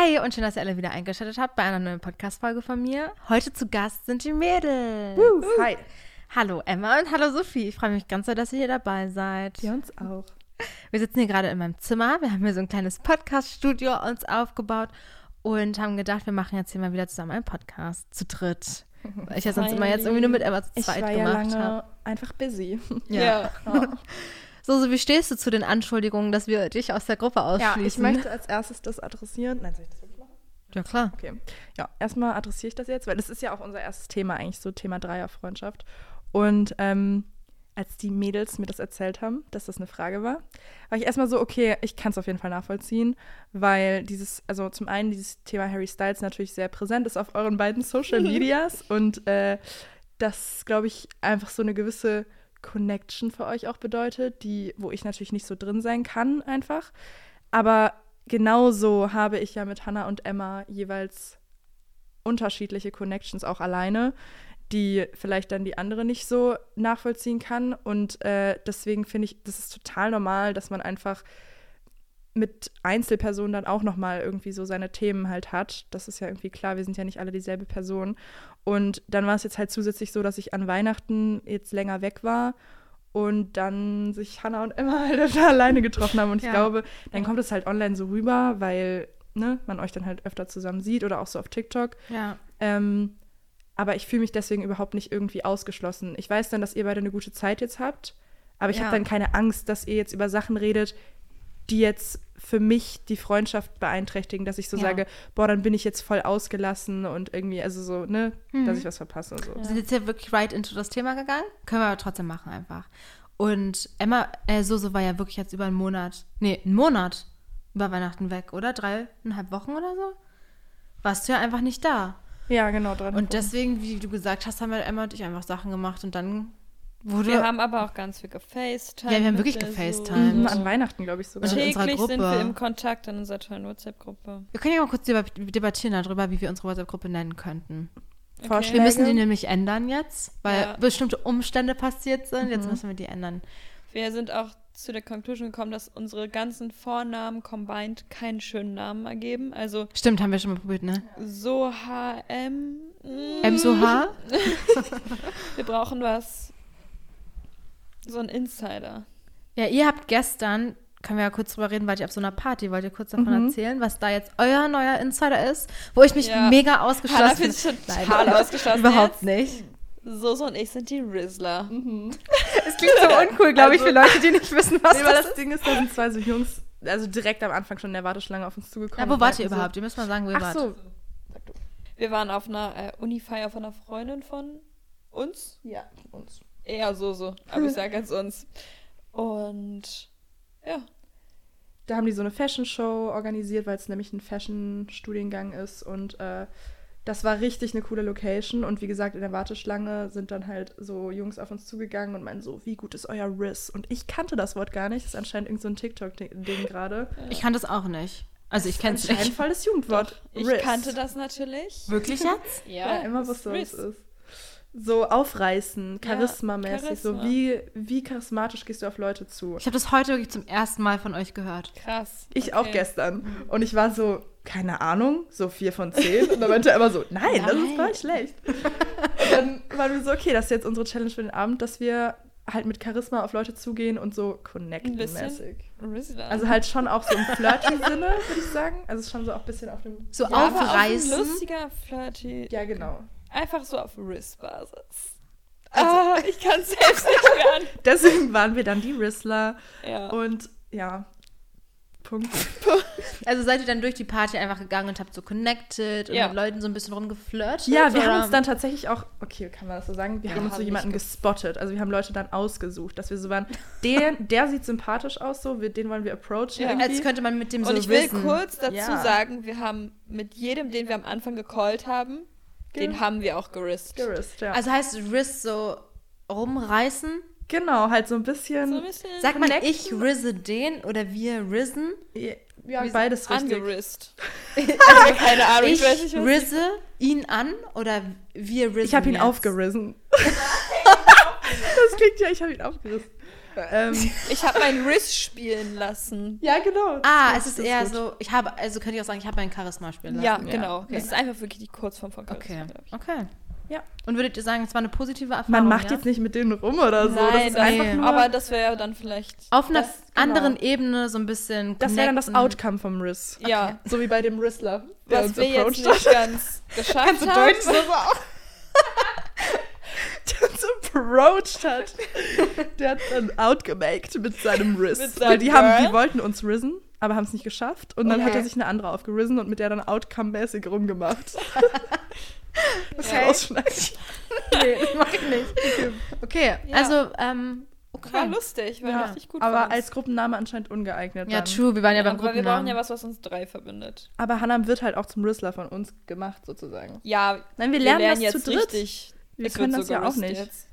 Hi und schön, dass ihr alle wieder eingeschaltet habt bei einer neuen Podcast-Folge von mir. Heute zu Gast sind die Mädels. Uh, hi. Hallo Emma und hallo Sophie. Ich freue mich ganz sehr, dass ihr hier dabei seid. Wir uns auch. Wir sitzen hier gerade in meinem Zimmer. Wir haben hier so ein kleines Podcast-Studio uns aufgebaut und haben gedacht, wir machen jetzt hier mal wieder zusammen einen Podcast zu dritt. Weil ich ja sonst immer jetzt irgendwie nur mit Emma zu Ich zweit war ja gemacht lange habe. einfach busy. Ja. Ja. So, so, wie stehst du zu den Anschuldigungen, dass wir dich aus der Gruppe ja, ich ausschließen? möchte als erstes das adressieren. Nein, soll ich das wirklich machen? Ja, klar. Okay. Ja, erstmal adressiere ich das jetzt, weil das ist ja auch unser erstes Thema eigentlich, so Thema Dreierfreundschaft. Und ähm, als die Mädels mir das erzählt haben, dass das eine Frage war, war ich erstmal so, okay, ich kann es auf jeden Fall nachvollziehen, weil dieses, also zum einen dieses Thema Harry Styles natürlich sehr präsent ist auf euren beiden Social Medias und äh, das, glaube ich, einfach so eine gewisse Connection für euch auch bedeutet, die, wo ich natürlich nicht so drin sein kann, einfach. Aber genauso habe ich ja mit Hannah und Emma jeweils unterschiedliche Connections auch alleine, die vielleicht dann die andere nicht so nachvollziehen kann. Und äh, deswegen finde ich, das ist total normal, dass man einfach mit Einzelpersonen dann auch nochmal irgendwie so seine Themen halt hat. Das ist ja irgendwie klar, wir sind ja nicht alle dieselbe Person. Und dann war es jetzt halt zusätzlich so, dass ich an Weihnachten jetzt länger weg war und dann sich Hannah und Emma halt alleine getroffen haben. Und ich Ja. glaube, dann kommt es halt online so rüber, weil ne, man euch dann halt öfter zusammen sieht oder auch so auf TikTok. Ja. Ähm, aber ich fühle mich deswegen überhaupt nicht irgendwie ausgeschlossen. Ich weiß dann, dass ihr beide eine gute Zeit jetzt habt, aber ich Ja. habe dann keine Angst, dass ihr jetzt über Sachen redet, die jetzt für mich die Freundschaft beeinträchtigen, dass ich so Ja. sage, boah, dann bin ich jetzt voll ausgelassen und irgendwie, also so, ne, Mhm. dass ich was verpasse und so. Wir sind jetzt ja wirklich right into das Thema gegangen. Können wir aber trotzdem machen einfach. Und Emma, äh, Soso war ja wirklich jetzt über einen Monat, nee, einen Monat über Weihnachten weg, oder? Dreieinhalb Wochen oder so? Warst du ja einfach nicht da. Ja, genau, dran. Und deswegen, wie du gesagt hast, haben wir Emma und ich einfach Sachen gemacht und dann wurde. Wir haben aber auch ganz viel gefacetimed. Ja, wir haben wirklich gefacetimed. Mhm, an Weihnachten, glaube ich sogar. Und Täglich sind wir im Kontakt in unserer tollen WhatsApp-Gruppe. wir können ja mal kurz deba- debattieren darüber, wie wir unsere WhatsApp-Gruppe nennen könnten. Vorschläge? Wir müssen die nämlich ändern jetzt, weil Ja. bestimmte Umstände passiert sind. Jetzt müssen wir die ändern. Wir sind auch zu der Conclusion gekommen, dass unsere ganzen Vornamen combined keinen schönen Namen ergeben. Also Stimmt, haben wir schon mal probiert, ne? so HM. M so H? Wir brauchen was. So ein Insider. Ja, ihr habt gestern, können wir ja kurz drüber reden, wart ihr auf so einer Party, wollt ihr kurz davon Mhm. erzählen, was da jetzt euer neuer Insider ist, wo ich mich Ja. mega ausgeschlossen sich Nein. total ausgeschlossen. Überhaupt jetzt. nicht. Soso und ich sind die Rizzler. Es klingt so uncool, glaube ich, Also- für Leute, die nicht wissen, was Nee, weil das das Ding ist, da sind zwei so Jungs, also direkt am Anfang schon in der Warteschlange auf uns zugekommen. Ja, wo wart ihr meinten überhaupt? Ihr müsst mal sagen, wo So, ihr ach wart. so. Wir waren auf einer äh, Uni-Feier von einer Freundin von uns. Ja, uns. Eher so, so. Aber ich sage jetzt uns. Und ja, Da haben die so eine Fashion-Show organisiert, weil es nämlich ein Fashion-Studiengang ist. Und äh, das war richtig eine coole Location. Und wie gesagt, in der Warteschlange sind dann halt so Jungs auf uns zugegangen und meinen so, wie gut ist euer Riss? Und ich kannte das Wort gar nicht. Das ist anscheinend irgend so ein TikTok-Ding gerade. Ich kann das auch nicht. Also ich kenne es nicht. voll das Jugendwort. ich Riss. kannte das natürlich. Wirklich jetzt? Ja, immer es wusste, was Riss. es ist. So aufreißen, charismamäßig. so Charisma. wie, wie charismatisch gehst du auf Leute zu? Ich habe das heute wirklich zum ersten Mal von euch gehört. Krass. Ich okay. auch gestern. Und ich war so, keine Ahnung, so vier von zehn. Und dann meinte er immer so, nein, das ist voll schlecht. Und dann waren wir so, okay, das ist jetzt unsere Challenge für den Abend, dass wir halt mit Charisma auf Leute zugehen und so Ein connecten bisschen mäßig. Rizzler. Also halt schon auch so im flirty Sinne, würde ich sagen. Also schon so auch ein bisschen auf dem... So ja, aber auf ein aufreißen. lustiger, flirty. Ja, genau. Einfach so auf Riss-Basis. ah, ich kann es selbst nicht hören. Deswegen waren wir dann die Rizzler. Ja. Und ja, Punkt. Also seid ihr dann durch die Party einfach gegangen und habt so connected und Ja. mit Leuten so ein bisschen rumgeflirtet? Ja, wir haben uns dann tatsächlich auch, okay, kann man das so sagen? Wir Ja, haben uns so jemanden gespottet. Also wir haben Leute dann ausgesucht, dass wir so waren, der, der sieht sympathisch aus, so, wir, den wollen wir approachen. Ja. irgendwie. Als könnte man mit dem so Und ich will wissen. kurz dazu Ja. sagen, wir haben mit jedem, den wir am Anfang gecallt haben, den Ge- haben wir auch gerist. Gerist, ja. Also heißt Riss so rumreißen? genau, halt so ein bisschen. So ein bisschen Sagt man, ich risse den oder wir risen? ja, beides richtig. angerist. also keine Ahnung, ich, Ich weiß nicht, was risse ihn an oder wir risen Ich habe ihn jetzt? aufgerissen. das klingt ja, ich habe ihn aufgerissen. Ähm, Ich habe meinen Riss spielen lassen. ja, genau. Ah, es ist eher gut. so, ich habe, also könnte ich auch sagen, ich habe mein Charisma spielen lassen. Ja, Ja, genau. okay. Das ist einfach wirklich die Kurzform von Okay, Charisma, ich. okay. Ja. Und würdet ihr sagen, es war eine positive Erfahrung? Man macht ja? jetzt nicht mit denen rum oder so. das Nein, ist das- einfach nur. aber das wäre ja dann vielleicht. Auf einer Das- genau. anderen Ebene so ein bisschen das wäre dann das. Outcome vom Riss. Ja, So wie bei dem Rissler. der was uns wir jetzt nicht ganz geschafft Kannst du haben. Deutsch uns approached hat. Der hat dann outgemaked mit seinem Riss. Mit Weil seinem die, haben, die wollten uns risen, aber haben es nicht geschafft. Und dann hat Okay. er sich eine andere aufgerissen und mit der dann outcome-mäßig rumgemacht. Das Okay. rausschneiden. Nee, das mach ich nicht. Okay, Ja. also, ähm, okay. War lustig, war Ja, richtig gut. aber als Gruppenname anscheinend ungeeignet. Ja, dann. true, wir waren ja, ja, beim aber wir brauchen Gruppennamen. ja was, was uns drei verbindet. Aber Hannah wird halt auch zum Rissler von uns gemacht, sozusagen. Ja, Nein, wir wir lernen, lernen das jetzt zu dritt. richtig. Wir Es können das so ja auch nicht. Jetzt.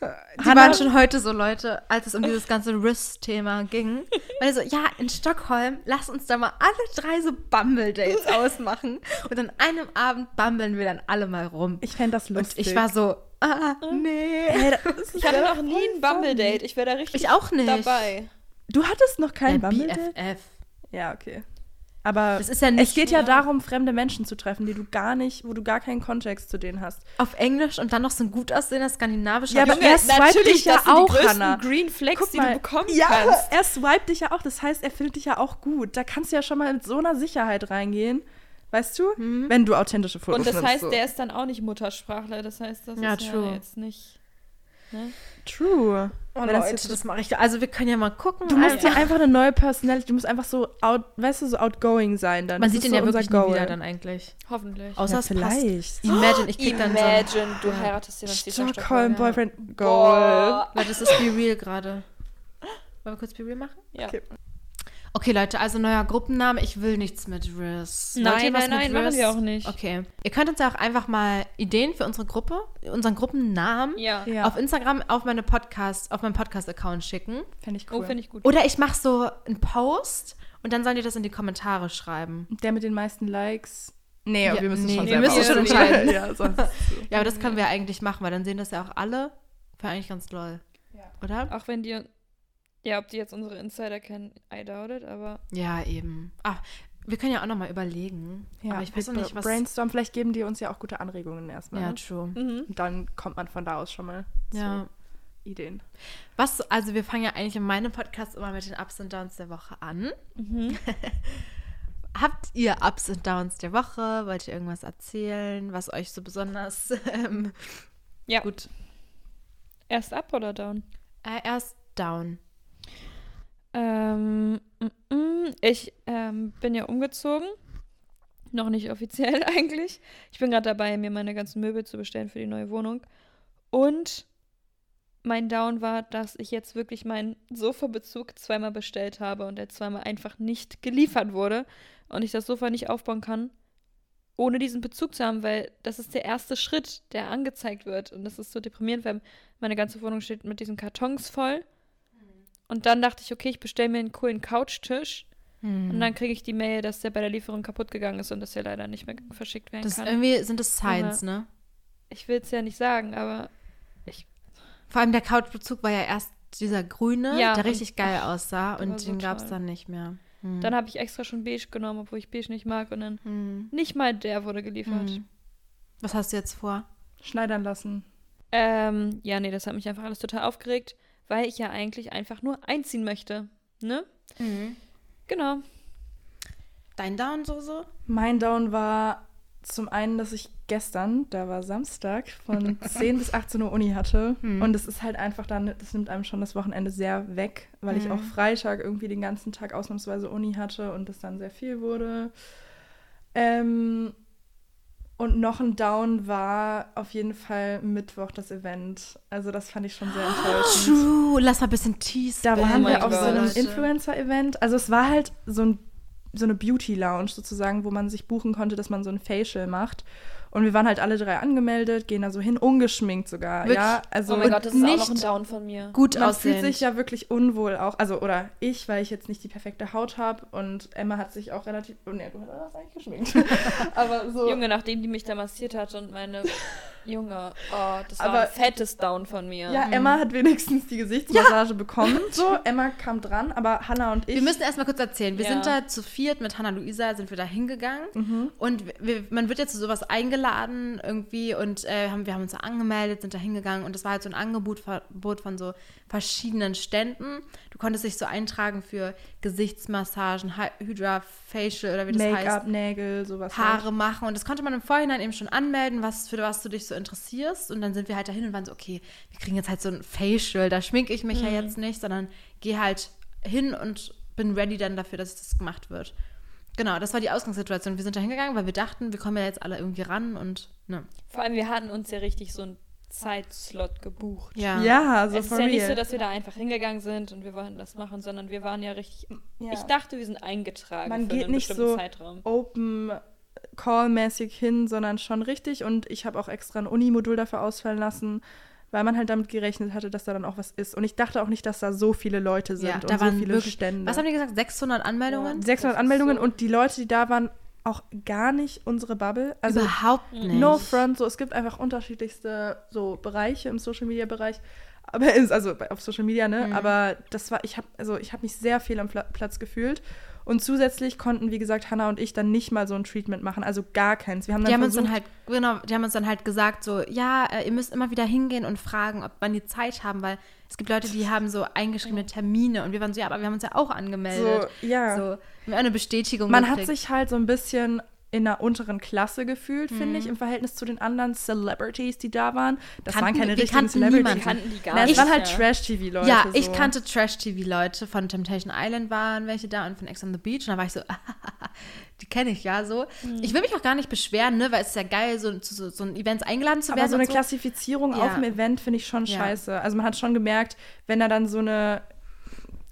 Die Hannah- waren schon heute so Leute, als es um dieses ganze Riss-Thema ging. Weil so, ja, in Stockholm, lass uns da mal alle drei so Bumble-Dates ausmachen. Und an einem Abend bumbeln wir dann alle mal rum. Ich fände das Und lustig. ich war so, ah, nee. Hey, das Ich hatte noch nie ein Bumble-Date. Ich wäre da richtig Ich auch nicht. dabei. Du hattest noch kein Ein Bumble-Date? BFF. Ja, okay. Aber Das ist ja nicht es geht ja ja. darum, fremde Menschen zu treffen, die du gar nicht, wo du gar keinen Kontext zu denen hast. auf Englisch und dann noch so ein gut aussehender skandinavischer Ja, aber Junge. er swiped dich ja auch, die Hannah. Green Flags, Guck die mal. du bekommen Ja, kannst. er swiped dich ja auch. Das heißt, er findet dich ja auch gut. Da kannst du ja schon mal mit so einer Sicherheit reingehen. Weißt du? Wenn du authentische Fotos Und das nimmst, heißt, so. der ist dann auch nicht Muttersprachler. Das heißt, das Ja, ist true. ja jetzt nicht. Ne? True. Oh, das Leute, das mache ich. Also wir können ja mal gucken. Du musst einfach. dir einfach eine neue Personality, du musst einfach so, out, weißt du, so outgoing sein dann. Man Das sieht ja so unser wirklich nie Goal. wieder dann eigentlich. Hoffentlich. Außer Ja, vielleicht. Imagine, ich krieg dann so... Imagine, du heiratest den Stockholm Boyfriend Goal. Leute, das ist Be Real gerade. Wollen wir kurz Be Real machen? Ja. Okay. Okay, Leute, also neuer Gruppenname. Ich will nichts mit Riz. Nein, nein, nein, machen wir auch nicht. Okay. Ihr könnt uns ja auch einfach mal Ideen für unsere Gruppe, unseren Gruppennamen Ja. Ja, auf Instagram auf meine Podcast, auf meinen Podcast-Account schicken. fände ich Oh, cool. finde ich gut. Oder ich mache so einen Post und dann sollen die das in die Kommentare schreiben. Der mit den meisten Likes. Nee, Ja, wir müssen nee, schon wir selber müssen schon entscheiden. ja, so. Ja, aber das können wir eigentlich machen, weil dann sehen das ja auch alle. Wäre eigentlich ganz lol. Ja. Oder? Auch wenn die. Ja, ob die jetzt unsere Insider kennen, I doubt it, aber. Ja, eben. Ach, wir können ja auch nochmal überlegen. Ja, aber ich weiß noch nicht, was. Brainstorm, vielleicht geben die uns ja auch gute Anregungen erstmal. Ja, ne? true. Mhm. Und dann kommt man von da aus schon mal Ja. zu Ideen. Was, also wir fangen ja eigentlich in meinem Podcast immer mit den Ups und Downs der Woche an. Mhm. Habt ihr Ups und Downs der Woche? Wollt ihr irgendwas erzählen, was euch so besonders ähm, Ja. gut? Erst up oder down? Äh, erst Down. Ähm, mm, mm, ich ähm, bin ja umgezogen. Noch nicht offiziell eigentlich. Ich bin gerade dabei, mir meine ganzen Möbel zu bestellen für die neue Wohnung. Und mein Down war, dass ich jetzt wirklich meinen Sofabezug zweimal bestellt habe und der zweimal einfach nicht geliefert wurde. Und ich das Sofa nicht aufbauen kann, ohne diesen Bezug zu haben, weil das ist der erste Schritt, der angezeigt wird. Und das ist so deprimierend, weil meine ganze Wohnung steht mit diesen Kartons voll. Und dann dachte ich, okay, ich bestelle mir einen coolen Couchtisch. Hm. Und dann kriege ich die Mail, dass der bei der Lieferung kaputt gegangen ist und dass er leider nicht mehr verschickt werden Das kann. irgendwie sind das Signs, ne? Ich will es ja nicht sagen, aber Vor allem der Couchbezug war ja erst dieser grüne, Ja, der und- richtig geil aussah der war und so den gab es dann nicht mehr. Hm. dann habe ich extra schon beige genommen, obwohl ich beige nicht mag. Und dann Hm. nicht mal der wurde geliefert. Hm. Was hast du jetzt vor? Schneidern lassen. Ähm, ja, nee, das hat mich einfach alles total aufgeregt, weil ich ja eigentlich einfach nur einziehen möchte. Ne? Genau. Dein Down so so? Mein Down war zum einen, dass ich gestern, da war Samstag, von 10 bis 18 Uhr Uni hatte. Hm. Und es ist halt einfach dann, das nimmt einem schon das Wochenende sehr weg, weil ich Hm. auch Freitag irgendwie den ganzen Tag ausnahmsweise Uni hatte und es dann sehr viel wurde. Ähm, und noch ein Down war auf jeden Fall Mittwoch das Event. Also das fand ich schon sehr enttäuschend. True, lass mal ein bisschen teasen. Da Oh waren mein wir auf so Gott. einem Influencer-Event. Also es war halt so, ein, so eine Beauty-Lounge sozusagen, wo man sich buchen konnte, dass man so ein Facial macht. Und wir waren halt alle drei angemeldet, gehen da so hin, ungeschminkt sogar. Wirklich? Ja, also oh mein Gott, das ist auch noch ein nicht Down von mir. gut man aussehen. fühlt sich ja wirklich unwohl auch. Also, oder ich, weil ich jetzt nicht die perfekte Haut habe. Und Emma hat sich auch relativ. Oh, nee, du hast eigentlich geschminkt. Aber so. Junge, nachdem die mich da massiert hat und meine Junge, oh, das war Aber- ein fettes Down von mir. Ja, Emma hat wenigstens die Gesichtsmassage bekommen. So, Emma kam dran, aber Hannah und ich. Wir müssen erstmal kurz erzählen. Wir Ja. sind da zu viert mit Hannah Luisa, sind wir da hingegangen. Mhm. Und wir, man wird ja zu sowas eingeladen irgendwie und äh, haben, wir haben uns da angemeldet, sind da hingegangen und es war halt so ein Angebot von so verschiedenen Ständen. Du konntest dich so eintragen für Gesichtsmassagen, Hy- Hydra Facial oder wie das heißt. Make-up, Nägel, sowas. halt. Haare machen und das konnte man im Vorhinein eben schon anmelden, was für was du dich so interessierst und dann sind wir halt dahin und waren so, okay, wir kriegen jetzt halt so ein Facial, da schminke ich mich ja jetzt nicht, sondern gehe halt hin und bin ready dann dafür, dass das gemacht wird. Genau, das war die Ausgangssituation. Wir sind da hingegangen, weil wir dachten, wir kommen ja jetzt alle irgendwie ran und ne. Vor allem, wir hatten uns ja richtig so einen Zeitslot gebucht. Ja. Ja, so es ist ja nicht real. so, dass wir da einfach hingegangen sind und wir wollten das machen, sondern wir waren ja richtig. Ja. Ich dachte, wir sind eingetragen Man für geht einen nicht bestimmten so Zeitraum. Open Call-mäßig hin, sondern schon richtig. Und ich habe auch extra ein Uni-Modul dafür ausfallen lassen, weil man halt damit gerechnet hatte, dass da dann auch was ist. Und ich dachte auch nicht, dass da so viele Leute sind Ja, und da so waren viele wirklich, Stände. was haben die gesagt, 600 Anmeldungen? Ja. 600 Das ist Anmeldungen so- und die Leute, die da waren, auch gar nicht unsere Bubble. Also Überhaupt nicht. no front, so es gibt einfach unterschiedlichste so Bereiche im Social Media Bereich, aber ist also auf Social Media, ne? Mhm. Aber das war ich habe also ich habe mich sehr viel am Pla Platz gefühlt und zusätzlich konnten wie gesagt Hannah und ich dann nicht mal so ein Treatment machen, also gar keins. Wir haben dann Die haben uns versucht, dann halt, genau, die haben uns dann halt gesagt, so, ja, äh, ihr müsst immer wieder hingehen und fragen, ob wann die Zeit haben, weil es gibt Leute, die haben so eingeschriebene Termine und wir waren so, ja, aber wir haben uns ja auch angemeldet. so ja. So, eine Bestätigung Man hat gekriegt. sich halt so ein bisschen in einer unteren Klasse gefühlt, finde Mhm. ich, im Verhältnis zu den anderen Celebrities, die da waren. Das Kannten- waren keine wir richtigen kannten Celebrities. niemanden. kannten die gar Na, es nicht. waren halt ja. Trash-TV-Leute. ja, ich so. kannte Trash-TV-Leute von Temptation Island waren welche da und von Ex on the Beach und da war ich so, die kenne ich ja so. Mhm. Ich will mich auch gar nicht beschweren, ne, weil es ist ja geil, so zu so, so ein Events eingeladen zu Aber werden. so eine und Klassifizierung Ja. auf dem Event finde ich schon Ja. scheiße. Also man hat schon gemerkt, wenn da dann so eine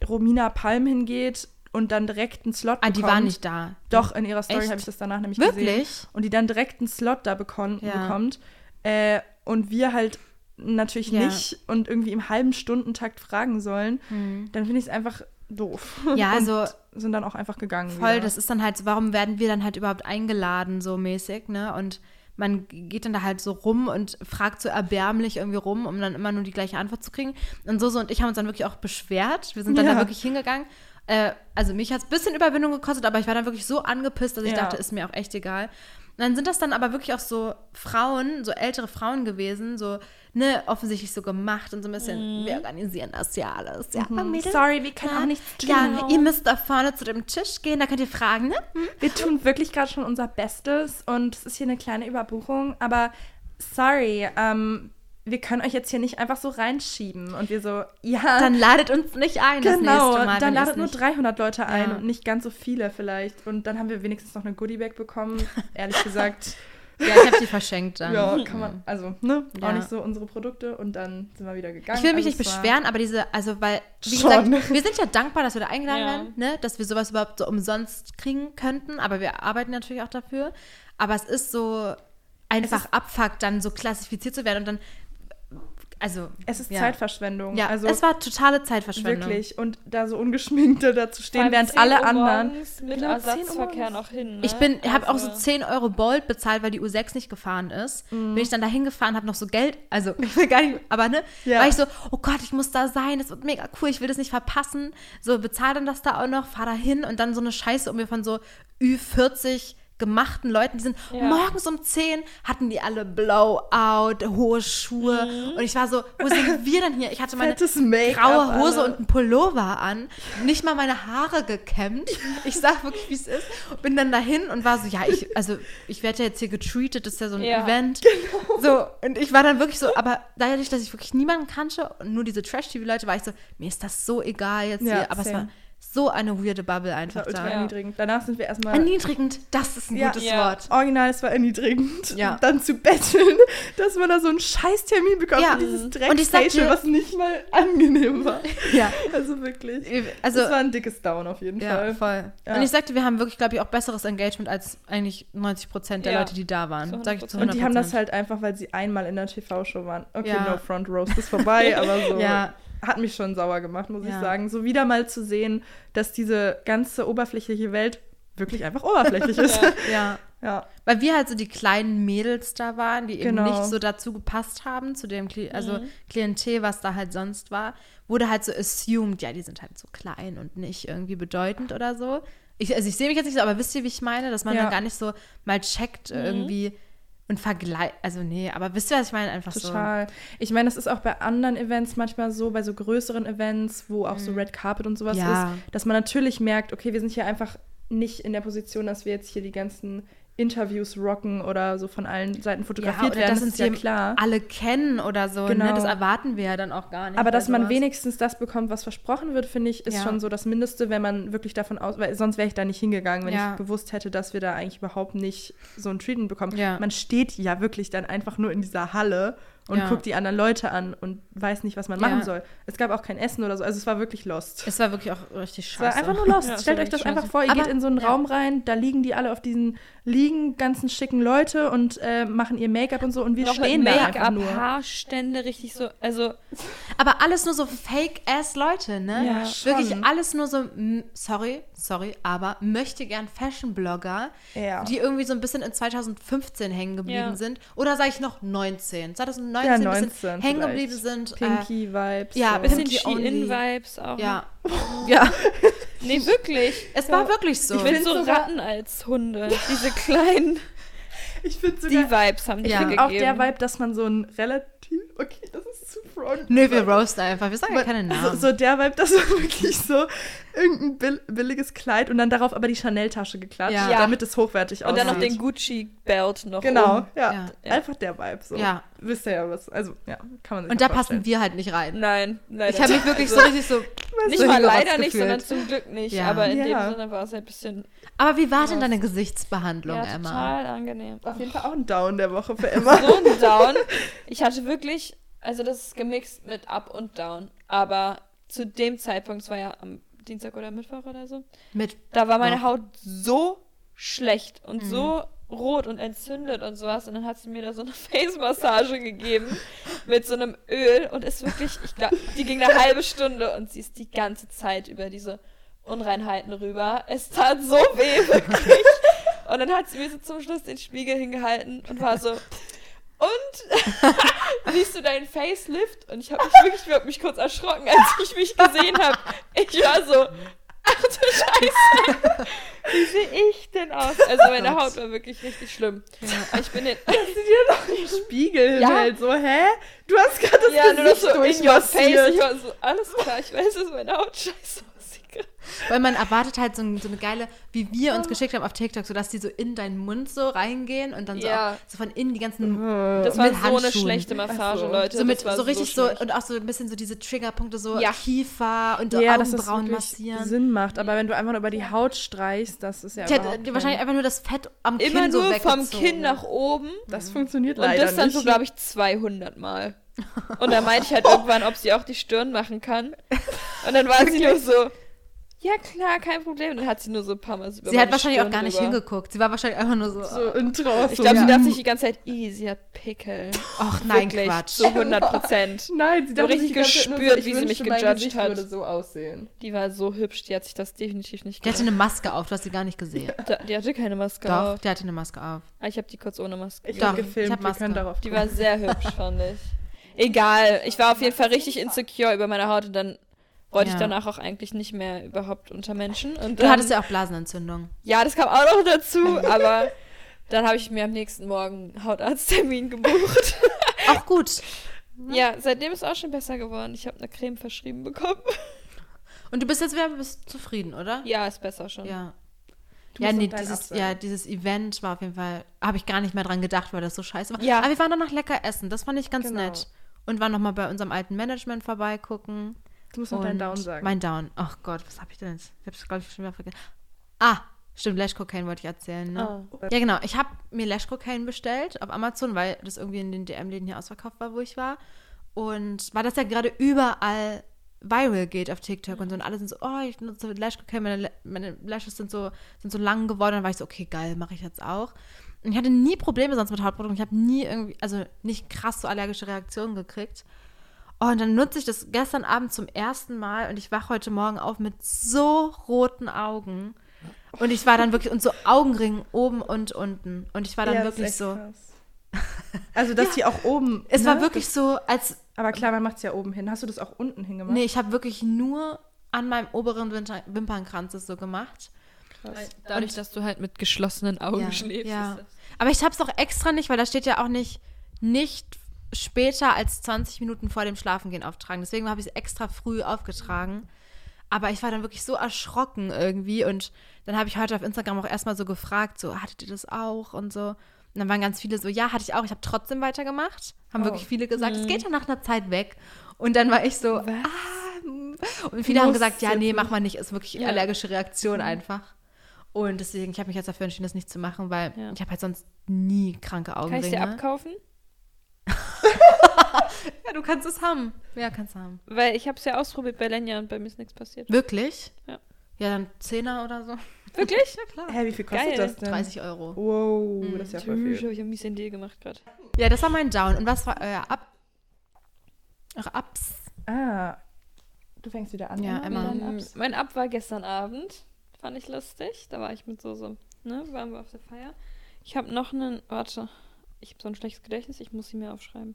Romina Palm hingeht und dann direkt einen Slot Ah, die bekommt. war nicht da. Doch, in ihrer Story habe ich das danach nämlich gesehen. Wirklich? Und die dann direkt einen Slot da bekon Ja. bekommt. Äh, und wir halt natürlich Ja. nicht und irgendwie im halben Stundentakt fragen sollen, dann finde ich es einfach doof. Ja, und also sind dann auch einfach gegangen. Voll, wieder. das ist dann halt, so, warum werden wir dann halt überhaupt eingeladen, so mäßig, ne? Und man geht dann da halt so rum und fragt so erbärmlich irgendwie rum, um dann immer nur die gleiche Antwort zu kriegen. Und so, so und ich haben uns dann wirklich auch beschwert. Wir sind dann Ja. da wirklich hingegangen. Äh, also mich hat es ein bisschen Überwindung gekostet, aber ich war dann wirklich so angepisst, dass ich Ja. dachte, ist mir auch echt egal. Und dann sind das dann aber wirklich auch so Frauen, so ältere Frauen gewesen, so, ne, offensichtlich so gemacht und so ein bisschen, wir organisieren das ja alles. Ja, Mädels, Sorry, wir können ja, auch nichts tun. Ja, ihr müsst da vorne zu dem Tisch gehen, da könnt ihr fragen, ne? Hm? Wir tun wirklich gerade schon unser Bestes und es ist hier eine kleine Überbuchung, aber sorry, ähm, wir können euch jetzt hier nicht einfach so reinschieben. Und wir so, ja, Dann ladet uns nicht ein das genau, nächste Mal. dann ladet nur nicht- 300 Leute ein Ja. und nicht ganz so viele vielleicht. Und dann haben wir wenigstens noch eine Goodiebag bekommen. Ehrlich gesagt, Ja, ich habe die verschenkt dann. ja, kann man, also, ne, Ja. auch nicht so unsere Produkte. Und dann sind wir wieder gegangen. Ich will mich Also nicht beschweren, aber diese, also weil, wie Schon. gesagt, wir sind ja dankbar, dass wir da eingeladen Ja. werden, ne? dass wir sowas überhaupt so umsonst kriegen könnten, aber wir arbeiten natürlich auch dafür. Aber es ist so einfach Abfuck, dann so klassifiziert zu werden und dann, also. Es ist ja. Zeitverschwendung. Ja, also es war totale Zeitverschwendung. wirklich. Und da so ungeschminkte da zu stehen, während 10 alle Uhr anderen. morgens Mit Genau, 10 Uhr Ersatzverkehr noch hin. Ne? Ich bin, habe auch so Also- 10 Euro Bolt bezahlt, weil die U6 nicht gefahren ist. Mhm. Bin ich dann dahin gefahren, habe noch so Geld, also ich will gar nicht, aber ne, Ja. war ich so, oh Gott, ich muss da sein, das wird mega cool, ich will das nicht verpassen. So, bezahl dann das da auch noch, fahr da hin und dann so eine Scheiße um mir von so Ü40 gemachten Leuten, die sind Ja. morgens um 10 hatten die alle Blowout, hohe Schuhe und ich war so, wo sind wir denn hier? Ich hatte meine graue Hose alle. und einen Pullover an, nicht mal meine Haare gekämmt. Ich sag wirklich, wie es ist. Und bin dann dahin und war so, ja, ich, also ich werde ja jetzt hier getreatet, das ist ja so ein Ja. Event. Genau. So, und ich war dann wirklich so, aber dadurch, dass ich wirklich niemanden kannte und nur diese Trash-TV-Leute, war ich so, mir ist das so egal jetzt Ja, hier. Aber es same. war so eine weirde Bubble Das einfach war ultra da. Ja. erniedrigend. Danach sind wir erstmal. Erniedrigend, das ist ein Ja. gutes Ja. Wort. Original, es war erniedrigend. Ja. Dann zu betteln, dass man da so einen Scheißtermin bekommt Ja. für dieses dir- was nicht mal angenehm war. Ja. Also wirklich. Also, das war ein dickes Down auf jeden ja, Fall. voll. Ja. Und ich sagte, wir haben wirklich, glaube ich, auch besseres Engagement als eigentlich 90 Prozent der Ja. Leute, die da waren. Sag ich zu 100%. Und die haben das 100%. halt einfach, weil sie einmal in der TV-Show waren. Okay, Ja. no front roast ist vorbei, aber so Ja. Hat mich schon sauer gemacht, muss ich Ja. sagen. So wieder mal zu sehen, dass diese ganze oberflächliche Welt wirklich einfach oberflächlich ist. Ja. Ja. Weil wir halt so die kleinen Mädels da waren, die eben Genau. nicht so dazu gepasst haben, zu dem Kli also Mhm. Klientel, was da halt sonst war, wurde halt so assumed, ja, die sind halt so klein und nicht irgendwie bedeutend oder so. Ich, also ich sehe mich jetzt nicht so, aber wisst ihr, wie ich meine? Dass man Ja. dann gar nicht so mal checkt Mhm. irgendwie und vergleicht. Also nee, aber wisst ihr, was ich meine? Einfach Total. Ich meine, das ist auch bei anderen Events manchmal so, bei so größeren Events, wo auch so Red Carpet und sowas Mhm. Ja. ist, dass man natürlich merkt, okay, wir sind hier einfach nicht in der Position, dass wir jetzt hier die ganzen Interviews rocken oder so von allen Seiten fotografiert oder werden, das ist ja klar. alle kennen oder so. Ne? Genau. Das erwarten wir ja dann auch gar nicht. Aber dass man sowas. wenigstens das bekommt, was versprochen wird, finde ich, ist Ja. schon so das Mindeste, wenn man wirklich davon aus, weil sonst wäre ich da nicht hingegangen, wenn Ja. ich gewusst hätte, dass wir da eigentlich überhaupt nicht so ein Treatment bekommen. Ja. Man steht ja wirklich dann einfach nur in dieser Halle und Ja. guckt die anderen Leute an und weiß nicht, was man Ja. machen soll. Es gab auch kein Essen oder so, also es war wirklich lost. Es war wirklich auch richtig Es war scheiße. einfach nur lost. Ja, Stellt euch das echt einfach scheiße. vor, ihr Aber- geht in so einen ja. Raum rein, da liegen die alle auf diesen Liegen, ganzen schicken Leute und äh, machen ihr Make-up und so und wir Noch stehen mit da einfach Make-up, nur. Haarstände, richtig so, also Aber alles nur so Fake-Ass-Leute, ne? Ja, Wirklich schon. alles nur so, sorry, sorry, aber möchte gern Fashion-Blogger, Ja. die irgendwie so ein bisschen in 2015 hängen geblieben Ja. sind. Oder sage ich noch 19? 2019 Ja, ein 19 bisschen hängen geblieben sind. Äh, Pinky-Vibes. ja, so. bisschen Pinky only. Shein-Vibes auch. ja. ja, Nee, wirklich. es war wirklich so. Ich will so Ratten als Hunde. Diese kleinen, Ich finde die sogar Vibes haben die Ja. mir auch gegeben. der Vibe, dass man so ein relativ, okay, das ist zu front. Nö, wir roasten einfach. Wir sagen ja Man- keine so, Namen. so der Vibe, dass man wirklich so irgendein bill billiges Kleid und dann darauf aber die Chanel-Tasche geklatscht, Ja. Damit es hochwertig Und dann noch aussieht. den Gucci-Belt noch Genau, um. ja. Ja. Einfach der Vibe. So. Ja. Wisst ihr ja was. Also, ja, kann man sich Und da vorstellen. passen wir halt nicht rein. Nein, leider Ich habe mich wirklich so Also, richtig so. Nicht so mal leider nicht, gefühlt. sondern zum Glück nicht. Ja. Aber in Ja. dem Sinne war es ein bisschen Aber wie war denn deine Gesichtsbehandlung, ja, Emma? total angenehm. Auf jeden Fall auch ein Down der Woche für Emma. So ein Down. Ich hatte wirklich, also das ist gemixt mit Up und Down. Aber zu dem Zeitpunkt, es war ja am Dienstag oder Mittwoch oder so, Mit da war meine. Haut so schlecht und Mhm. so rot und entzündet und sowas. Und dann hat sie mir da so eine Face-Massage gegeben mit so einem Öl und ist wirklich, ich glaube, die ging eine halbe Stunde und sie ist die ganze Zeit über diese Unreinheiten rüber. Es tat so weh, wirklich. Und dann hat sie mir so zum Schluss den Spiegel hingehalten und war so, und siehst du deinen Facelift? Und ich habe mich wirklich ich hab mich kurz erschrocken, als ich mich gesehen habe. Ich war so, ach du Scheiße, wie sehe ich denn aus? Also meine. Haut war wirklich richtig schlimm. Ich bin den, Dass sie dir noch den Spiegel Ja. So, hä? Du hast gerade das ja, nur noch Gesicht so in your face. Ich war so, alles klar, ich weiß, dass meine Haut scheiße. Weil man erwartet halt so, so eine geile, wie wir uns geschickt haben auf TikTok, so dass die so in deinen Mund so reingehen und dann so, Ja. auch, so von innen die ganzen, Das war so eine Handschuhen. schlechte Massage, so. Leute. so mit, das so richtig so, schlecht. und auch so ein bisschen so diese Triggerpunkte, so Ja. Kiefer und ja, dass Augenbrauen wirklich massieren. Sinn macht. Aber wenn du einfach nur über die Haut streichst, das ist ja die wahrscheinlich einfach nur das Fett am Immer Kinn so nur vom. Kinn nach oben. Das funktioniert Und leider das dann nicht. so, glaube ich, 200 Mal. Und dann meinte ich halt irgendwann, ob sie auch die Stirn machen kann. Und dann war sie nur so, ja klar, kein Problem. Dann hat sie nur so ein paar Mal so über Sie hat wahrscheinlich auch Stirn gar nicht drüber. hingeguckt. Sie war wahrscheinlich einfach nur so, so in Trance. Ich glaube, ja. sie dachte sich die ganze Zeit, ih, sie hat Pickel. ach nein, Wirklich, Quatsch. zu 100 Prozent. Nein, sie so dachte richtig sich die ganze Zeit nur gespürt, ich wie sie mich wünschte, mein gejudged Gesicht hat. würde so aussehen. Die war so hübsch, die hat sich das definitiv nicht Die hatte gedacht. eine Maske auf, du hast sie gar nicht gesehen. Da- Die hatte keine Maske Doch, auf. die hatte eine Maske auf. Ah, Ich habe die kurz ohne Maske. Ich Doch, habe ich gefilmt, hab wir Maske. können darauf Die war sehr hübsch, fand ich. Egal, ich war auf jeden Fall richtig insecure über meine Haut und dann wollte ich Ja. danach auch eigentlich nicht mehr überhaupt unter Menschen. Und Du dann, hattest ja auch Blasenentzündung. Ja, das kam auch noch dazu, aber dann habe ich mir am nächsten Morgen einen Hautarzttermin gebucht. Auch gut. ja, seitdem ist es auch schon besser geworden. Ich habe eine Creme verschrieben bekommen. Und du bist jetzt wieder bist zufrieden, oder? Ja, ist besser schon. Ja. Du Ja, nee, dieses, ja, dieses Event war auf jeden Fall, habe ich gar nicht mehr dran gedacht, weil das so scheiße war. Ja. Aber wir waren danach lecker essen, das fand ich ganz Genau. nett. Und waren nochmal bei unserem alten Management vorbeigucken. Du musst noch Und deinen Down sagen. Mein Down. Ach Gott, was habe ich denn jetzt? Ich habe es, glaube ich, schon wieder vergessen. Ah, stimmt, Lash Cocaine wollte ich erzählen, ne? Ah. Ja, genau. Ich habe mir Lash Cocaine bestellt auf Amazon, weil das irgendwie in den DM-Läden hier ausverkauft war, wo ich war. Und weil das ja gerade überall viral geht auf TikTok und so und alle sind so, oh, ich nutze Lash Cocaine, meine, meine Lashes sind so, sind so lang geworden. Dann war ich so, okay, geil, mache ich jetzt auch. Und ich hatte nie Probleme sonst mit Hautprodukten. Ich habe nie irgendwie, also nicht krass so allergische Reaktionen gekriegt. Oh, und dann nutze ich das gestern Abend zum ersten Mal und ich wache heute Morgen auf mit so roten Augen. Und ich war dann wirklich, und so Augenring oben und unten. Und ich war dann Ja, das wirklich so. krass. Also, dass die auch oben. Es ne? war wirklich so, als. Aber klar, man macht es ja oben hin. Hast du das auch unten hingemacht? Nee, ich habe wirklich nur an meinem oberen Winter Wimpernkranz es so gemacht. Krass. Dadurch, dass du halt mit geschlossenen Augen Ja, schläfst. ja. das- Aber ich habe es auch extra nicht, weil da steht ja auch nicht, nicht später als 20 Minuten vor dem Schlafengehen auftragen. Deswegen habe ich es extra früh aufgetragen. Aber ich war dann wirklich so erschrocken irgendwie. Und dann habe ich heute auf Instagram auch erstmal so gefragt, so, hattet ihr das auch und so. Und dann waren ganz viele so, ja, hatte ich auch. Ich habe trotzdem weitergemacht. Haben Oh. wirklich viele gesagt, es geht ja nach einer Zeit weg. Und dann war ich so, ah. mm. Und viele haben gesagt, ja, nee, mach mal nicht. Ist wirklich Ja. allergische Reaktion einfach. Und deswegen, ich habe mich jetzt dafür entschieden, das nicht zu machen, weil Ja. ich habe halt sonst nie kranke Kann ich Augenringe. dir abkaufen? Ja, du kannst es haben. Ja, kannst du haben. Weil ich habe es ja ausprobiert bei Lenja und bei mir ist nichts passiert. Wirklich? Ja. Ja, dann Zehner oder so. Wirklich? Ja, klar. Hä, wie viel kostet Geil. das denn? 30 Euro. Wow, Mhm. das ist ja voll viel. habe ich ein mies Deal gemacht gerade. Ja, das war mein Down. Und was war euer Up? Eure Ups? Ah, du fängst wieder an. Ja, Emma. Ups? Mein Ab war gestern Abend. Fand ich lustig. Da war ich mit so, so, ne, waren wir auf der Feier. Ich habe noch einen, warte, ich habe so ein schlechtes Gedächtnis, ich muss sie mir aufschreiben.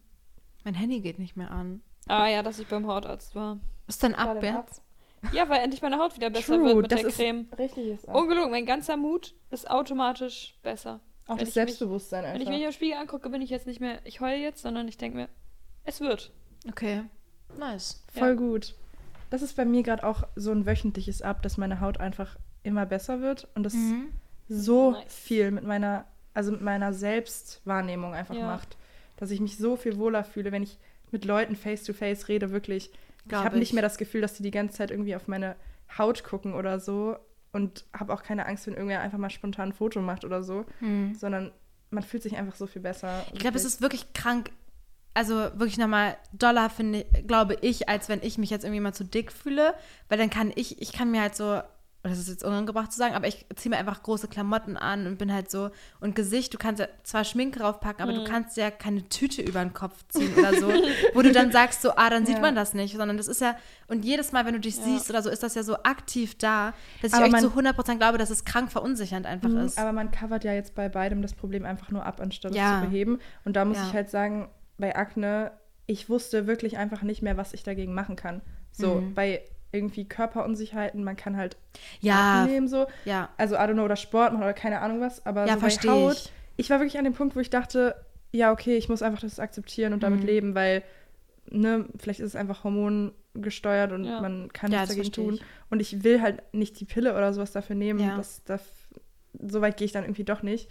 Mein Handy geht nicht mehr an. Ah ja, dass ich beim Hautarzt war. Ist dein jetzt? Ja, weil endlich meine Haut wieder besser True, wird mit das der ist Creme. richtiges Up. Ungelogen, mein ganzer Mut ist automatisch besser. Auch wenn das Selbstbewusstsein Wenn ich einfach. mich im Spiegel angucke, bin ich jetzt nicht mehr, ich heule jetzt, sondern ich denke mir, es wird. Okay. Nice. Voll Ja. gut. Das ist bei mir gerade auch so ein wöchentliches Ab, dass meine Haut einfach immer besser wird und das Mhm. so Nice. viel mit meiner, also mit meiner Selbstwahrnehmung einfach Ja. macht, dass ich mich so viel wohler fühle, wenn ich mit Leuten face to face rede, wirklich. Glaub ich habe nicht ich. mehr das Gefühl, dass die die ganze Zeit irgendwie auf meine Haut gucken oder so und habe auch keine Angst, wenn irgendwer einfach mal spontan ein Foto macht oder so, Mhm. sondern man fühlt sich einfach so viel besser. Ich glaube, es ist wirklich krank. Also wirklich nochmal doller, finde glaube ich, als wenn ich mich jetzt irgendwie mal zu dick fühle. Weil dann kann ich, ich kann mir halt so, das ist jetzt unangebracht zu sagen, aber ich ziehe mir einfach große Klamotten an und bin halt so. Und Gesicht, du kannst ja zwar Schminke draufpacken, aber du kannst ja keine Tüte über den Kopf ziehen oder so, wo du dann sagst so, ah, dann sieht Ja. man das nicht. Sondern das ist ja, und jedes Mal, wenn du dich Ja. siehst oder so, ist das ja so aktiv da, dass ich Aber euch man- zu 100% glaube, dass es krank verunsichernd einfach Mhm, ist. Aber man covert ja jetzt bei beidem das Problem einfach nur ab, anstatt Ja. es zu beheben. Und da muss ich halt sagen, bei Akne, ich wusste wirklich einfach nicht mehr, was ich dagegen machen kann. So, Mhm. bei irgendwie Körperunsicherheiten, man kann halt ja, abnehmen so. ja, Also, I don't know, oder Sport machen oder keine Ahnung was. Aber ja, so bei verstehe Haut, ich. ich war wirklich an dem Punkt, wo ich dachte, ja, okay, ich muss einfach das akzeptieren und damit Mhm. leben, weil, ne, vielleicht ist es einfach hormongesteuert und Ja. man kann Ja, nichts das dagegen tun. ich. Und ich will halt nicht die Pille oder sowas dafür nehmen. Ja. Das, das, so weit gehe ich dann irgendwie doch nicht.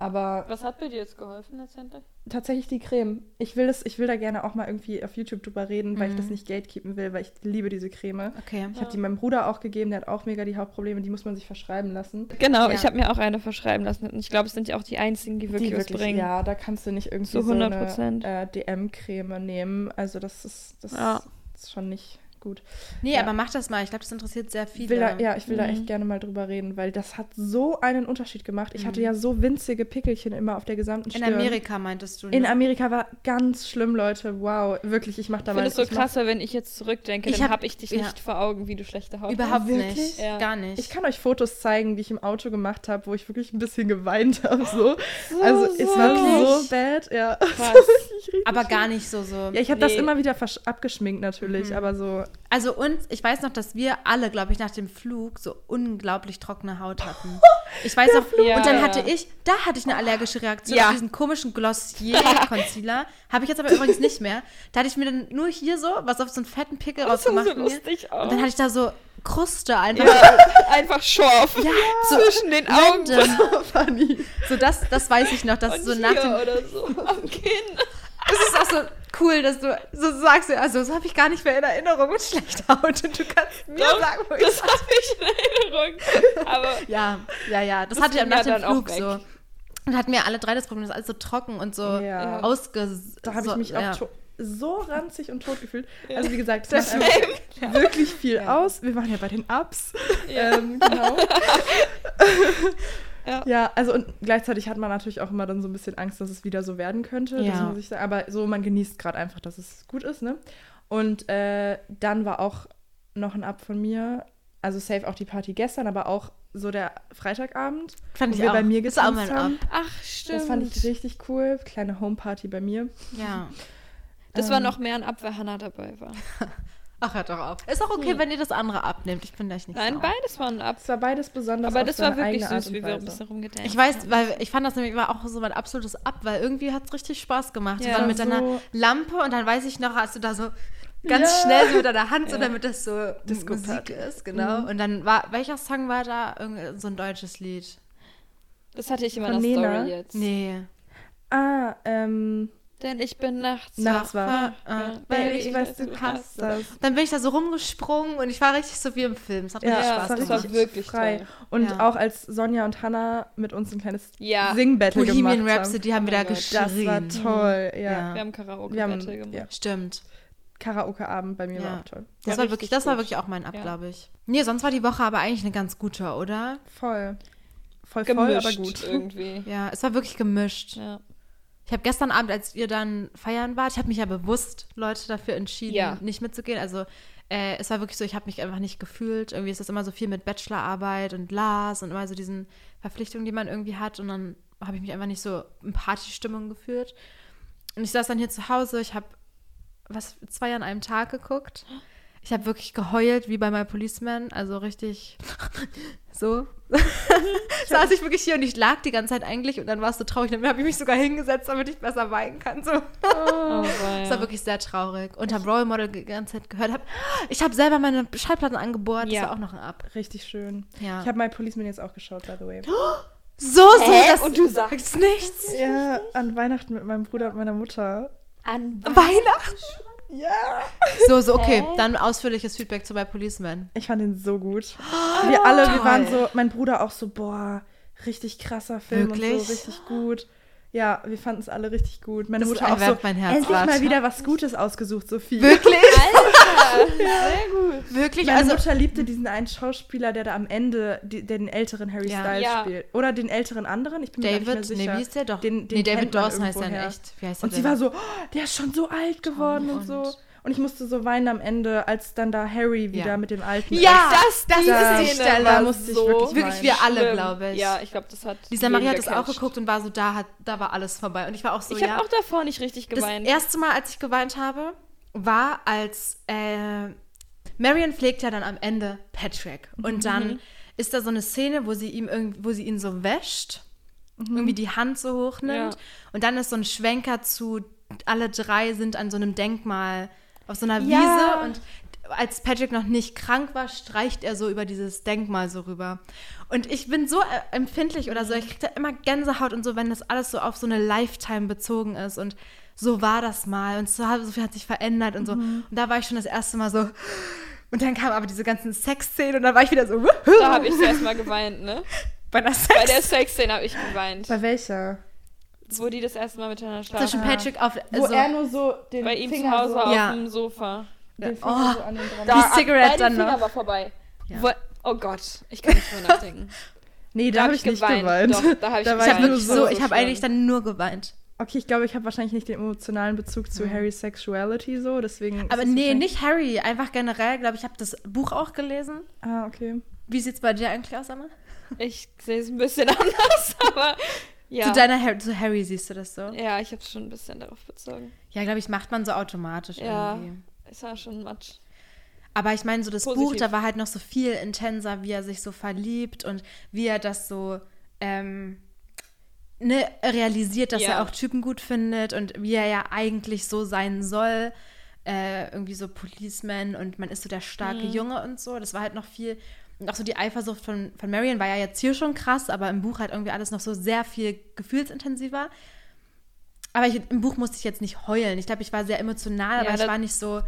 Aber Was hat bei dir jetzt geholfen letztendlich? Tatsächlich die Creme. Ich will, das, ich will da gerne auch mal irgendwie auf YouTube drüber reden, weil ich Mhm. das nicht gatekeepen will, weil ich liebe diese Creme. Okay. Ich habe die meinem Bruder auch gegeben, der hat auch mega die Hautprobleme, die muss man sich verschreiben lassen. Genau, Ja. ich habe mir auch eine verschreiben lassen. Und ich glaube, es sind ja auch die einzigen, die wirklich, die was bringen. ja, da kannst du nicht irgendwie so 100%. eine äh, DM-Creme nehmen. Also das ist, das Ja. ist schon nicht gut. Nee, Ja. aber mach das mal. Ich glaube, das interessiert sehr Ich viele. will da, ja, ich will da Mhm. echt gerne mal drüber reden, weil das hat so einen Unterschied gemacht. Ich hatte Mhm. ja so winzige Pickelchen immer auf der gesamten In Stirn. Amerika meintest du. In ne? Amerika war ganz schlimm, Leute. Wow, wirklich, ich mach da Ich mal. finde es so ich mach- krass, weil wenn ich jetzt zurückdenke, Ich dann hab- habe ich dich ja. nicht vor Augen, wie du schlechte Haut Überhaupt hast. Wirklich? nicht. Ja. Gar nicht. Ich kann euch Fotos zeigen, die ich im Auto gemacht habe, wo ich wirklich ein bisschen geweint habe. So. also es war Wirklich? so bad, ja. Aber gar nicht so so. Ja, ich habe das Nee. immer wieder versch- abgeschminkt natürlich, Mhm. aber so. Also und ich weiß noch, dass wir alle, glaube ich, nach dem Flug so unglaublich trockene Haut hatten. Ich weiß noch, Flug. und dann Ja. hatte ich, da hatte ich eine allergische Reaktion Ja. auf diesen komischen Glossier Concealer. Habe ich jetzt aber übrigens nicht mehr. Da hatte ich mir dann nur hier so was auf so einen fetten Pickel Das rausgemacht. so lustig aus. Und dann hatte ich da so Kruste einfach. ja, einfach scharf. Ja, so Zwischen den Augen. Funny. So das, das weiß ich noch, dass und so nach dem oder so am Kinn. Das ist auch so cool, dass du so sagst, also das habe ich gar nicht mehr in Erinnerung mit schlechter Haut und du kannst mir Doch, sagen, wo ich Das habe ich in Erinnerung. Aber Ja, ja, ja, das, Das hatte ich nach ja dem Flug so. Und hatten wir alle drei das Problem, das ist alles so trocken und so Ja. ausges... Da habe ich so, mich ja. auch to- so ranzig und tot gefühlt. Ja. Also wie gesagt, das macht wirklich viel Ja. aus. Wir waren ja bei den Ups. Ja. Ähm, genau. Ja. ja, also und gleichzeitig hat man natürlich auch immer dann so ein bisschen Angst, dass es wieder so werden könnte. Das Ja. muss ich sagen. Aber so, man genießt gerade einfach, dass es gut ist, ne? Und äh, dann war auch noch ein Up von mir. Also safe auch die Party gestern, aber auch so der Freitagabend, Fand wo ich wir auch. bei mir Das ist auch getanzt mein Ab. haben. Ach, stimmt. Das fand ich richtig cool. Kleine Homeparty bei mir. Ja. Das war Ähm, noch mehr ein Ab, weil Hannah dabei war. Ach, hört doch auf. Ist auch okay, wenn ihr das andere abnehmt. Ich bin euch nicht Nein, sauer. beides war ein Ab. Es war beides besonders. Aber das war wirklich süß, wie wir ein bisschen rumgedacht Ich weiß, weil ich fand das nämlich war auch so mein absolutes Ab, weil irgendwie hat es richtig Spaß gemacht. Ja. Dann mit So- deiner Lampe und dann weiß ich noch, als du da so ganz Ja. schnell so mit deiner Hand, so Ja. damit das so Disco Musik ist, genau. Und dann war, welcher Song war da? Irgend so ein deutsches Lied. Das hatte ich in Von meiner Nena? Story jetzt. Nee. Ah, ähm, Denn ich bin nachts Nachts wach. war- Äh, Baby, ich weiß, du hast das. Dann bin ich da so rumgesprungen und ich war richtig so wie im Film. Es hat Ja, richtig Spaß das gemacht. war wirklich frei. toll. Und Ja. auch als Sonja und Hannah mit uns ein kleines Ja. Sing-Battle gemacht Bohemian Rhapsody haben Oh wir da haben. geschrien. Das war toll, ja. Ja. Wir haben Karaoke Wir haben Battle gemacht. ja, Stimmt. Karaoke-Abend bei mir Ja. war auch toll. Das War war wirklich, das war wirklich auch mein Ab, Ja. glaube ich. Nee, sonst war die Woche aber eigentlich eine ganz gute, oder? Voll. Voll, voll, Gemischt aber gut. irgendwie. Ja, es war wirklich gemischt. Ja. Ich habe gestern Abend, als ihr dann feiern wart, ich habe mich ja bewusst, Leute, dafür entschieden, Ja. nicht mitzugehen. Also äh, es war wirklich so, ich habe mich einfach nicht gefühlt. Irgendwie ist das immer so viel mit Bachelorarbeit und Lars und immer so diesen Verpflichtungen, die man irgendwie hat. Und dann habe ich mich einfach nicht so in Partystimmung gefühlt. Und ich saß dann hier zu Hause, ich habe was zwei an einem Tag geguckt. Ich habe wirklich geheult wie bei My Policeman, also richtig so. saß ich wirklich hier und ich lag die ganze Zeit eigentlich und dann war es so traurig. Dann habe ich mich sogar hingesetzt, damit ich besser weinen kann. So. Oh, Das war wirklich sehr traurig. Und habe Role Model die ganze Zeit gehört. Hab, ich habe selber meine Schallplatten angebohrt. Das Ja. war auch noch ein Ab. Richtig schön. Ja. Ich habe My Policeman jetzt auch geschaut, by the way. So, so, Hä? das Und du sagst nichts. Ja, an Weihnachten mit meinem Bruder und meiner Mutter. An Weihnachten. Ja. So, so, okay. Dann ausführliches Feedback zu bei Policeman. Ich fand ihn so gut. Wir alle, wir waren so, mein Bruder auch so, boah, richtig krasser Film und Wirklich? so, richtig gut. Ja, wir fanden es alle richtig gut. Meine Das Mutter auch so, mein Herz, endlich mal wieder was Gutes ausgesucht, Sophie. Wirklich? Alter, sehr gut. Wirklich? Meine Also, Mutter liebte diesen einen Schauspieler, der da am Ende die, den älteren Harry Ja. Styles Ja. spielt. Oder den älteren anderen, ich bin mir gar nicht mehr David, sicher. nee, wie ist der doch? Den, den nee, David Dawson heißt er echt. Wie heißt Und der sie denn? war so, oh, der ist schon so alt geworden und, und- so. Und ich musste so weinen am Ende, als dann da Harry wieder Ja. mit dem alten Ja, Das, das diese ist die Szene Stelle. Da musste ich so wirklich Wirklich wir alle, glaube ich. Ja, ich glaube, das hat. Lisa Marie hat das auch geguckt und war so, da, hat, da war alles vorbei. Und ich war auch so, Ich ja. habe auch davor nicht richtig geweint. Das erste Mal, als ich geweint habe, war, als äh, Marion pflegt ja dann am Ende Patrick. Und Mhm. dann ist da so eine Szene, wo sie, ihm irgend, wo sie ihn so wäscht, irgendwie die Hand so hochnimmt. Ja. Und dann ist so ein Schwenker zu, alle drei sind an so einem Denkmal auf so einer Ja. Wiese. Und als Patrick noch nicht krank war, streicht er so über dieses Denkmal so rüber. Und ich bin so äh, empfindlich oder so, ich kriege da immer Gänsehaut und so, wenn das alles so auf so eine Lifetime bezogen ist. Und so war das mal und so, so viel hat sich verändert und so. Und da war ich schon das erste Mal so. Und dann kamen aber diese ganzen Sexszenen und dann war ich wieder so. Da habe ich zuerst mal geweint, ne? bei der Bei der Sex. Sexszene habe ich geweint. Bei welcher? Wo die das erste Mal miteinander schlafen. Zwischen Patrick auf. Wo Also, er nur so den Bei ihm Finger zu Hause so, auf Ja. dem Sofa. den Finger Oh. so an den dran. Da- Die Cigarette beide dann Finger noch. war vorbei. Ja. Wo, oh Gott, ich kann nicht mehr nachdenken. Nee, da Da habe hab ich ich nicht geweint. geweint. Doch, da hab ich ich geweint. habe wirklich so, so, so ich habe eigentlich dann nur geweint. Okay, ich glaube, ich habe wahrscheinlich nicht den emotionalen Bezug zu Harrys Sexuality so, deswegen. Aber nee, nicht Harry, einfach generell, glaube ich, habe das Buch auch gelesen. Ah, okay. Wie sieht's bei dir eigentlich aus, Emma? Ich sehe es ein bisschen anders, aber ja. Zu deiner Harry, zu Harry siehst du das so? ja, ich habe schon ein bisschen darauf bezogen. Ja, glaube ich, macht man so automatisch Ja. irgendwie. Es war schon Matsch. Aber ich meine, so das Buch, Positiv. da war halt noch so viel intenser, wie er sich so verliebt und wie er das so ähm, ne, realisiert, dass Ja. er auch Typen gut findet und wie er ja eigentlich so sein soll. Äh, irgendwie so Policeman und man ist so der starke Mhm. Junge und so. Das war halt noch viel. Und auch so die Eifersucht von, von Marion war ja jetzt hier schon krass, aber im Buch halt irgendwie alles noch so sehr viel gefühlsintensiver. Aber ich, im Buch musste ich jetzt nicht heulen. Ich glaube, ich war sehr emotional, aber Ja, ich da- war nicht so,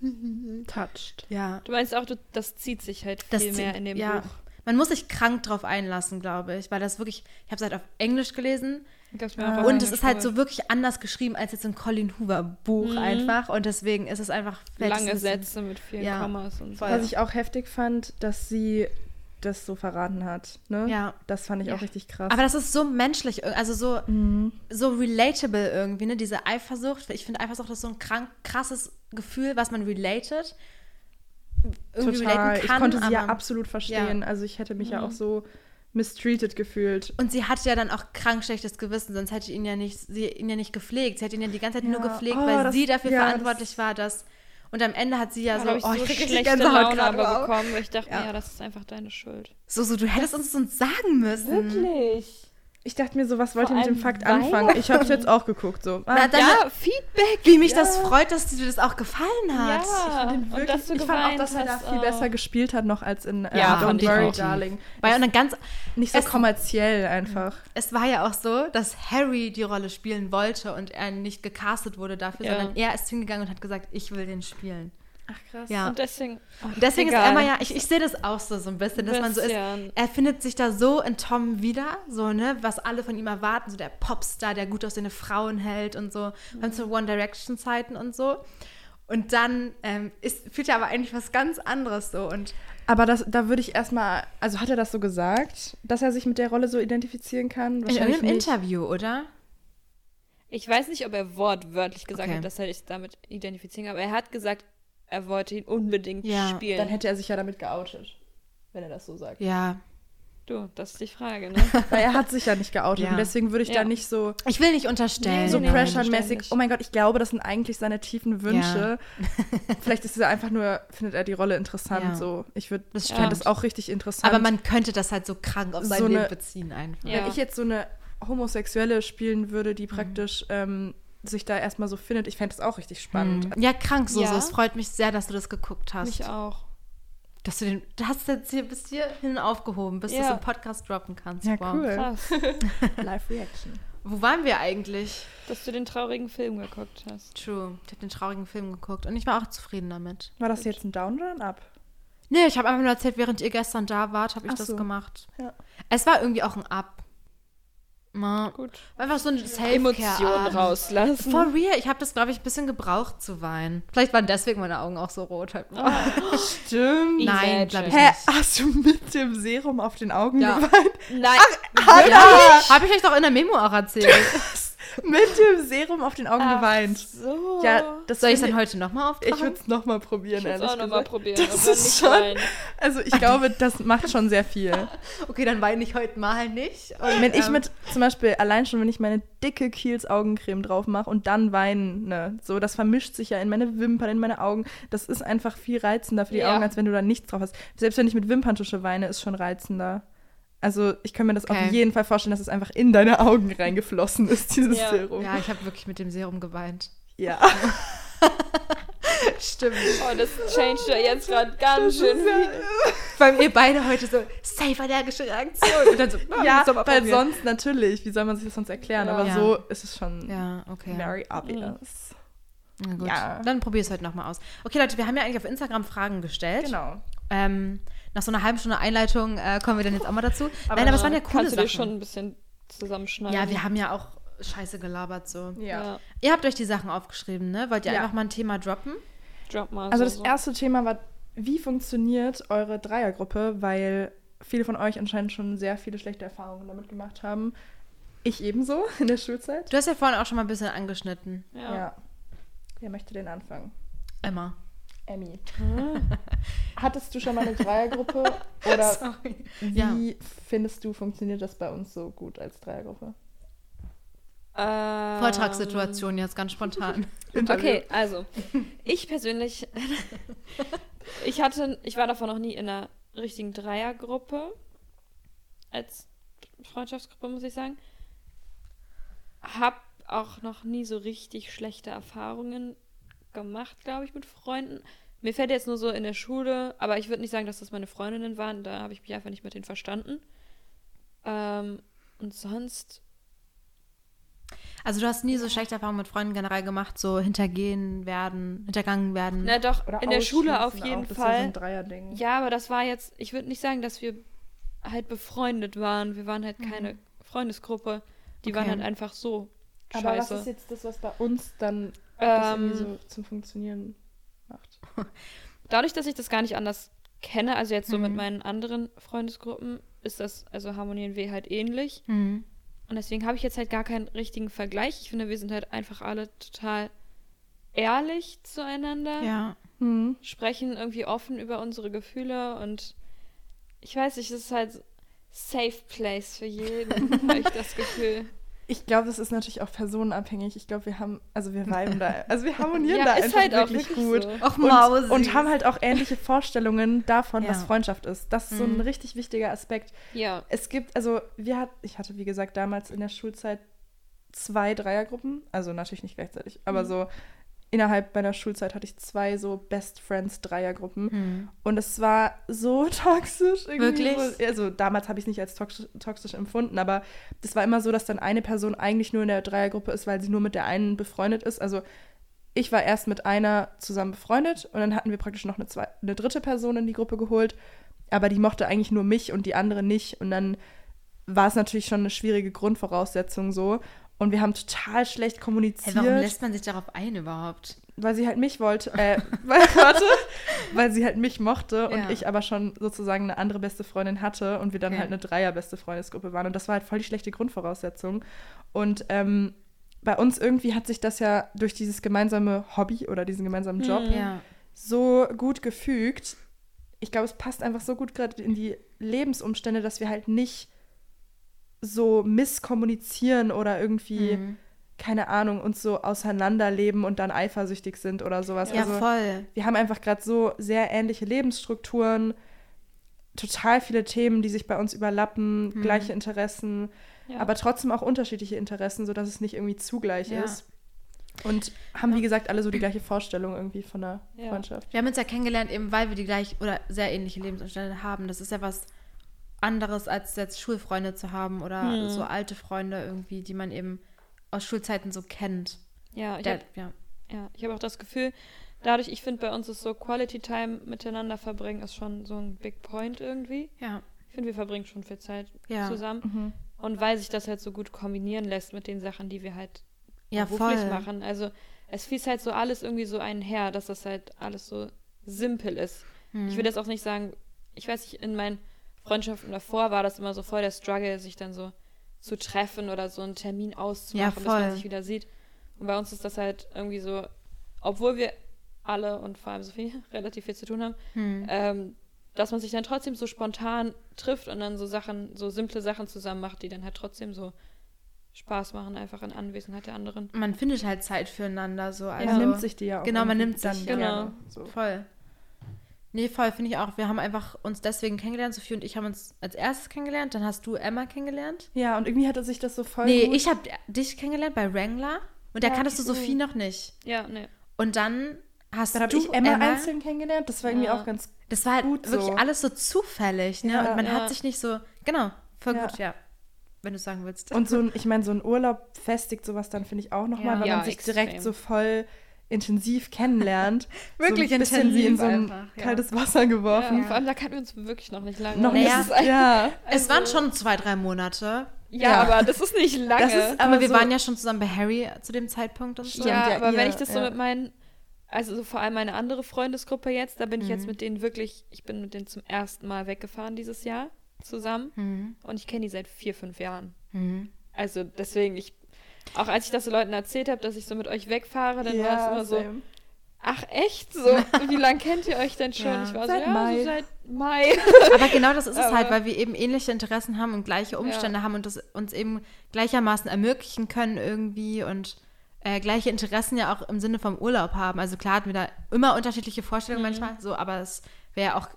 Touched. ja. Du meinst auch, du, das zieht sich halt Das viel mehr in dem ja. Buch. Man muss sich krank drauf einlassen, glaube ich, weil das wirklich, ich habe es halt auf Englisch gelesen Mir Ah. und es ist halt so wirklich anders geschrieben als jetzt ein Colin Hoover Buch Mhm. einfach und deswegen ist es einfach lange Sätze mit vielen Ja, Kommas und so. Was ich auch heftig fand, dass sie das so verraten hat. Ne? Ja. Das fand ich Ja. auch richtig krass. Aber das ist so menschlich, also so, Mhm. so relatable irgendwie, ne? Diese Eifersucht. Ich finde Eifersucht ist so ein krank, krasses Gefühl, was man related. irgendwie Total. relaten kann. ich konnte sie ja absolut verstehen. Also ich hätte mich ja Mhm. auch so mistreated gefühlt. Und sie hatte ja dann auch krank schlechtes Gewissen, sonst hätte ihn ja nicht, sie ihn ja nicht gepflegt. Sie hat ihn ja die ganze Zeit nur Ja. gepflegt, Oh, weil das- sie dafür ja, verantwortlich das- war, dass. Und am Ende hat sie ja Da so, ich oh, so ich schlechte Gänsehaut Laune aber bekommen, weil ich dachte, Ja. ja. das ist einfach deine Schuld. So, so, du hättest uns das uns sagen müssen. Wirklich? Ich dachte mir so, was wollt ihr Vor mit dem Fakt Weihnachten. anfangen? Ich habe es jetzt auch geguckt. So. Ah, Na, dann, Ja, Feedback. wie mich Ja. das freut, dass dir das auch gefallen hat. Ja. den und wirklich, dass du ich fand auch, dass er da viel besser gespielt hat noch als in äh, Ja, Don't fand ich Worry. Darling. War ja eine ganz, Nicht so Es- kommerziell einfach. es war ja auch so, dass Harry die Rolle spielen wollte und er nicht gecastet wurde dafür, Ja. sondern er ist hingegangen und hat gesagt, ich will den spielen. Ach krass. Ja. Und deswegen. ach, deswegen egal. ist Emma ja, ich, ich sehe das auch so, so ein bisschen, dass man so ist, Bisschen. er findet sich da so in Tom wieder, so, ne, was alle von ihm erwarten, so der Popstar, der gut aussehende Frauen hält und so, mhm. zu One Direction Zeiten und so. Und dann ähm, ist, fühlt er aber eigentlich was ganz anderes so und Aber das, da würde ich erstmal, also hat er das so gesagt, dass er sich mit der Rolle so identifizieren kann? in irgendeinem nicht. Interview, oder? Ich weiß nicht, ob er wortwörtlich gesagt Okay. hat, dass er sich damit identifizieren kann, aber er hat gesagt, er wollte ihn unbedingt Ja, spielen. Dann hätte er sich ja damit geoutet, wenn er das so sagt. Ja. du, das ist die Frage, ne? Weil er hat sich ja nicht geoutet Ja. und deswegen würde ich Ja. da nicht so, Ich will nicht unterstellen. so nee, pressure-mäßig, oh mein Gott, ich glaube, das sind eigentlich seine tiefen Wünsche. Vielleicht ist er einfach nur, findet er die Rolle interessant. Ja. So, ich würde, Das stimmt. das auch richtig interessant. Aber man könnte das halt so krank auf sein So Leben beziehen einfach. Ja. Wenn ich jetzt so eine Homosexuelle spielen würde, die praktisch ähm, sich da erstmal so findet, ich fände das auch richtig spannend. Mhm. Ja, krank so, Ja. so. Es freut mich sehr, dass du das geguckt hast. Mich auch. Dass du den, du hast jetzt hier bis hierhin aufgehoben, bis du Ja. es im Podcast droppen kannst. Ja, Wow. cool. Krass, Live-Reaction. Wo waren wir eigentlich? dass du den traurigen Film geguckt hast. True. Ich habe den traurigen Film geguckt und ich war auch zufrieden damit. War das jetzt ein Down oder ein Up? Nee, ich habe einfach nur erzählt, während ihr gestern da wart, habe ich Ach das so. gemacht. Ja. Es war irgendwie auch ein Up. Ma- Gut. Einfach so ein Emotionen Self-Care. rauslassen. For real, ich habe das, glaube ich, ein bisschen gebraucht zu weinen. Vielleicht waren deswegen meine Augen auch so rot. Halt. Stimmt. Nein, glaube ich Hä, nicht. hast du mit dem Serum auf den Augen Ja. geweint? Nein, Ja, habe ich euch doch in der Memo auch erzählt. Mit dem Serum auf den Augen Ach geweint. so. Ja, das Soll ich es dann heute nochmal Ich auftragen? würde es nochmal probieren, ich ehrlich auch nochmal probieren. Das ist schon-. Also ich glaube, das macht schon sehr viel. Okay, dann weine ich heute mal nicht. Und, Wenn ich ähm, mit, zum Beispiel, allein schon, wenn ich meine dicke Kiels Augencreme drauf mache und dann weine, so, das vermischt sich ja in meine Wimpern, in meine Augen. Das ist einfach viel reizender für die Ja. Augen, als wenn du da nichts drauf hast. Selbst wenn ich mit Wimperntusche weine, ist schon reizender. Also ich kann mir das Okay. auf jeden Fall vorstellen, dass es einfach in deine Augen reingeflossen ist, dieses Ja. Serum. Ja, ich habe wirklich mit dem Serum geweint. Ja. Stimmt. Oh, das changed ja jetzt gerade ganz schön viel. Weil ihr beide heute so safe allergische Reaktion. Und dann so, ah, Ja, weil probieren. sonst natürlich, wie soll man sich das sonst erklären? Ja. Aber Ja. so ist es schon Ja, okay. very obvious. Na gut. Ja. Dann probier es heute nochmal aus. Okay, Leute, wir haben ja eigentlich auf Instagram Fragen gestellt. Genau. Ähm, nach so einer halben Stunde Einleitung äh, kommen wir dann jetzt auch mal dazu. Aber Nein, aber es waren ja coole Kannst du dir Sachen. schon ein bisschen zusammenschneiden. ja, wir haben ja auch scheiße gelabert so. Ja. Ja. Ihr habt euch die Sachen aufgeschrieben, ne? Wollt ihr Ja. einfach mal ein Thema droppen? Drop mal Also so, das so. erste Thema war, wie funktioniert eure Dreiergruppe, weil viele von euch anscheinend schon sehr viele schlechte Erfahrungen damit gemacht haben. Ich ebenso in der Schulzeit. Du hast ja vorhin auch schon mal ein bisschen angeschnitten. Ja. Wer möchte den anfangen? Emma. Emmy. Hattest du schon mal eine Dreiergruppe? Oder Sorry. wie Ja. findest du, funktioniert das bei uns so gut als Dreiergruppe? Ähm, Vortragssituation jetzt ganz spontan. Okay, also ich persönlich, ich hatte, ich war davon noch nie in einer richtigen Dreiergruppe als Freundschaftsgruppe, muss ich sagen. Hab auch noch nie so richtig schlechte Erfahrungen gemacht, glaube ich, mit Freunden. Mir fällt jetzt nur so in der Schule, aber ich würde nicht sagen, dass das meine Freundinnen waren. Da habe ich mich einfach nicht mit denen verstanden. Ähm, und sonst Also du hast nie so schlechte Erfahrungen mit Freunden generell gemacht, so hintergehen werden, hintergangen werden. Na doch, Oder in der Schule auf jeden auch, so Fall. ein Dreierding. Ja, aber das war jetzt, ich würde nicht sagen, dass wir halt befreundet waren. Wir waren halt keine Freundesgruppe. Die waren Okay. halt einfach so Aber was scheiße. ist jetzt das, was bei uns dann das Ähm, irgendwie so zum Funktionieren macht? Dadurch, dass ich das gar nicht anders kenne, also jetzt so mit Mhm. meinen anderen Freundesgruppen, ist das, also harmonieren wir halt ähnlich. Mhm. Und deswegen habe ich jetzt halt gar keinen richtigen Vergleich. Ich finde, wir sind halt einfach alle total ehrlich zueinander. Ja. Mhm. sprechen irgendwie offen über unsere Gefühle und ich weiß nicht, es ist halt safe place für jeden, habe ich das Gefühl. Ich glaube, das ist natürlich auch personenabhängig. Ich glaube, wir haben, also wir viben da, also wir harmonieren Ja, da ist einfach halt auch wirklich wirklich gut. so. Och, Und, und haben halt auch ähnliche Vorstellungen davon, Ja. was Freundschaft ist. Das ist so ein Mhm. richtig wichtiger Aspekt. Ja. Es gibt, also wir hat, ich hatte wie gesagt damals in der Schulzeit zwei Dreiergruppen, also natürlich nicht gleichzeitig, aber Mhm. so innerhalb meiner Schulzeit hatte ich zwei so Best Friends Dreiergruppen Hm. und es war so toxisch irgendwie. Wirklich? So, also damals habe ich es nicht als toxisch, toxisch empfunden, aber das war immer so, dass dann eine Person eigentlich nur in der Dreiergruppe ist, weil sie nur mit der einen befreundet ist. Also ich war erst mit einer zusammen befreundet und dann hatten wir praktisch noch eine, zwei, eine dritte Person in die Gruppe geholt, aber die mochte eigentlich nur mich und die andere nicht und dann war es natürlich schon eine schwierige Grundvoraussetzung so. Und wir haben total schlecht Hey, kommuniziert warum lässt man sich darauf ein überhaupt? weil sie halt mich wollte, äh, weil, warte, weil sie halt mich mochte und Ja. ich aber schon sozusagen eine andere beste Freundin hatte und wir dann Okay. halt eine Dreier beste Freundesgruppe waren und das war halt voll die schlechte Grundvoraussetzung und ähm, bei uns irgendwie hat sich das ja durch dieses gemeinsame Hobby oder diesen gemeinsamen Job Mhm. Ja. so gut gefügt. Ich glaube, es passt einfach so gut gerade in die Lebensumstände, dass wir halt nicht so misskommunizieren oder irgendwie Mhm. keine Ahnung, uns so auseinanderleben und dann eifersüchtig sind oder sowas. Ja, also voll. wir haben einfach gerade so sehr ähnliche Lebensstrukturen, total viele Themen, die sich bei uns überlappen, Hm. gleiche Interessen, ja. aber trotzdem auch unterschiedliche Interessen, sodass es nicht irgendwie zugleich Ja. ist. Und haben, wie gesagt, alle so die gleiche Vorstellung irgendwie von der Ja. Freundschaft. Wir haben uns ja kennengelernt, eben weil wir die gleich oder sehr ähnliche Lebensumstände haben. Das ist ja was anderes, als jetzt Schulfreunde zu haben oder Hm. so alte Freunde irgendwie, die man eben aus Schulzeiten so kennt. ja, ich Der, habe ja. ja, ich hab auch das Gefühl, dadurch, ich finde, bei uns ist so Quality Time miteinander verbringen, ist schon so ein Big Point irgendwie. ja, Ich finde, wir verbringen schon viel Zeit Ja. zusammen. Mhm. Und weil sich das halt so gut kombinieren lässt mit den Sachen, die wir halt ja beruflich voll. machen. Also es fließt halt so alles irgendwie so einher, dass das halt alles so simpel ist. Hm. Ich will jetzt auch nicht sagen, ich weiß nicht, in meinen Freundschaften davor war das immer so voll der Struggle, sich dann so zu treffen oder so einen Termin auszumachen, dass voll. man sich wieder sieht. Und bei uns ist das halt irgendwie so, obwohl wir alle und vor allem Sophie relativ viel zu tun haben, Hm. ähm, dass man sich dann trotzdem so spontan trifft und dann so Sachen, so simple Sachen zusammen macht, die dann halt trotzdem so Spaß machen, einfach in Anwesenheit der anderen. Man findet halt Zeit füreinander so. Also, Man nimmt sich die ja auch. Genau, man nimmt sich, dann genau. gerne. So. Voll. Nee, voll, finde ich auch. Wir haben einfach uns deswegen kennengelernt. Sophie und ich haben uns als erstes kennengelernt. Dann hast du Emma kennengelernt. Ja, und irgendwie hatte sich das so voll nee, gut. ich habe dich kennengelernt bei Wrangler. Und da Ja, kanntest du. Sophie noch nicht. Ja, ne. Und dann hast Dann habe du ich Emma, einzeln kennengelernt. Das war irgendwie Ja. auch ganz Das war halt Gut wirklich so. alles so zufällig, ne? Ja, und man ja. hat sich nicht so. Genau, voll Ja. gut, ja. Wenn du sagen willst. Und so ein, ich meine, so ein Urlaub festigt sowas dann, finde ich, auch nochmal, Ja. weil Ja, man sich extrem. direkt so voll intensiv kennenlernt. Wirklich so ein bisschen wie in intensiv so ein einfach, ja. kaltes Wasser Ja, geworfen. Vor allem, da kannten wir uns wirklich noch nicht lange. Noch Naja. nicht. Ja. es waren also- schon zwei, drei Monate. Ja, Ja. aber das ist nicht lange. Das ist- Aber Aber wir so- waren ja schon zusammen bei Harry zu dem Zeitpunkt und so. Stimmt, ja, ja, aber wenn ich das so ja. mit meinen, also so vor allem meine andere Freundesgruppe jetzt, da bin ich jetzt Mhm. mit denen wirklich, ich bin mit denen zum ersten Mal weggefahren dieses Jahr zusammen Mhm. und ich kenne die seit vier, fünf Jahren. Mhm. Also deswegen, ich, auch als ich das so Leuten erzählt habe, dass ich so mit euch wegfahre, dann war es immer so, same. ach echt? So, wie lange kennt ihr euch denn schon? Ja. Ich war Seit so, ja, Mai. so seit Mai. Aber genau das ist es halt, Aber- weil wir eben ähnliche Interessen haben und gleiche Umstände haben und das uns eben gleichermaßen ermöglichen können irgendwie und äh, gleiche Interessen ja auch im Sinne vom Urlaub haben. Also klar hatten wir da immer unterschiedliche Vorstellungen Mhm. manchmal, so, aber es wäre auch,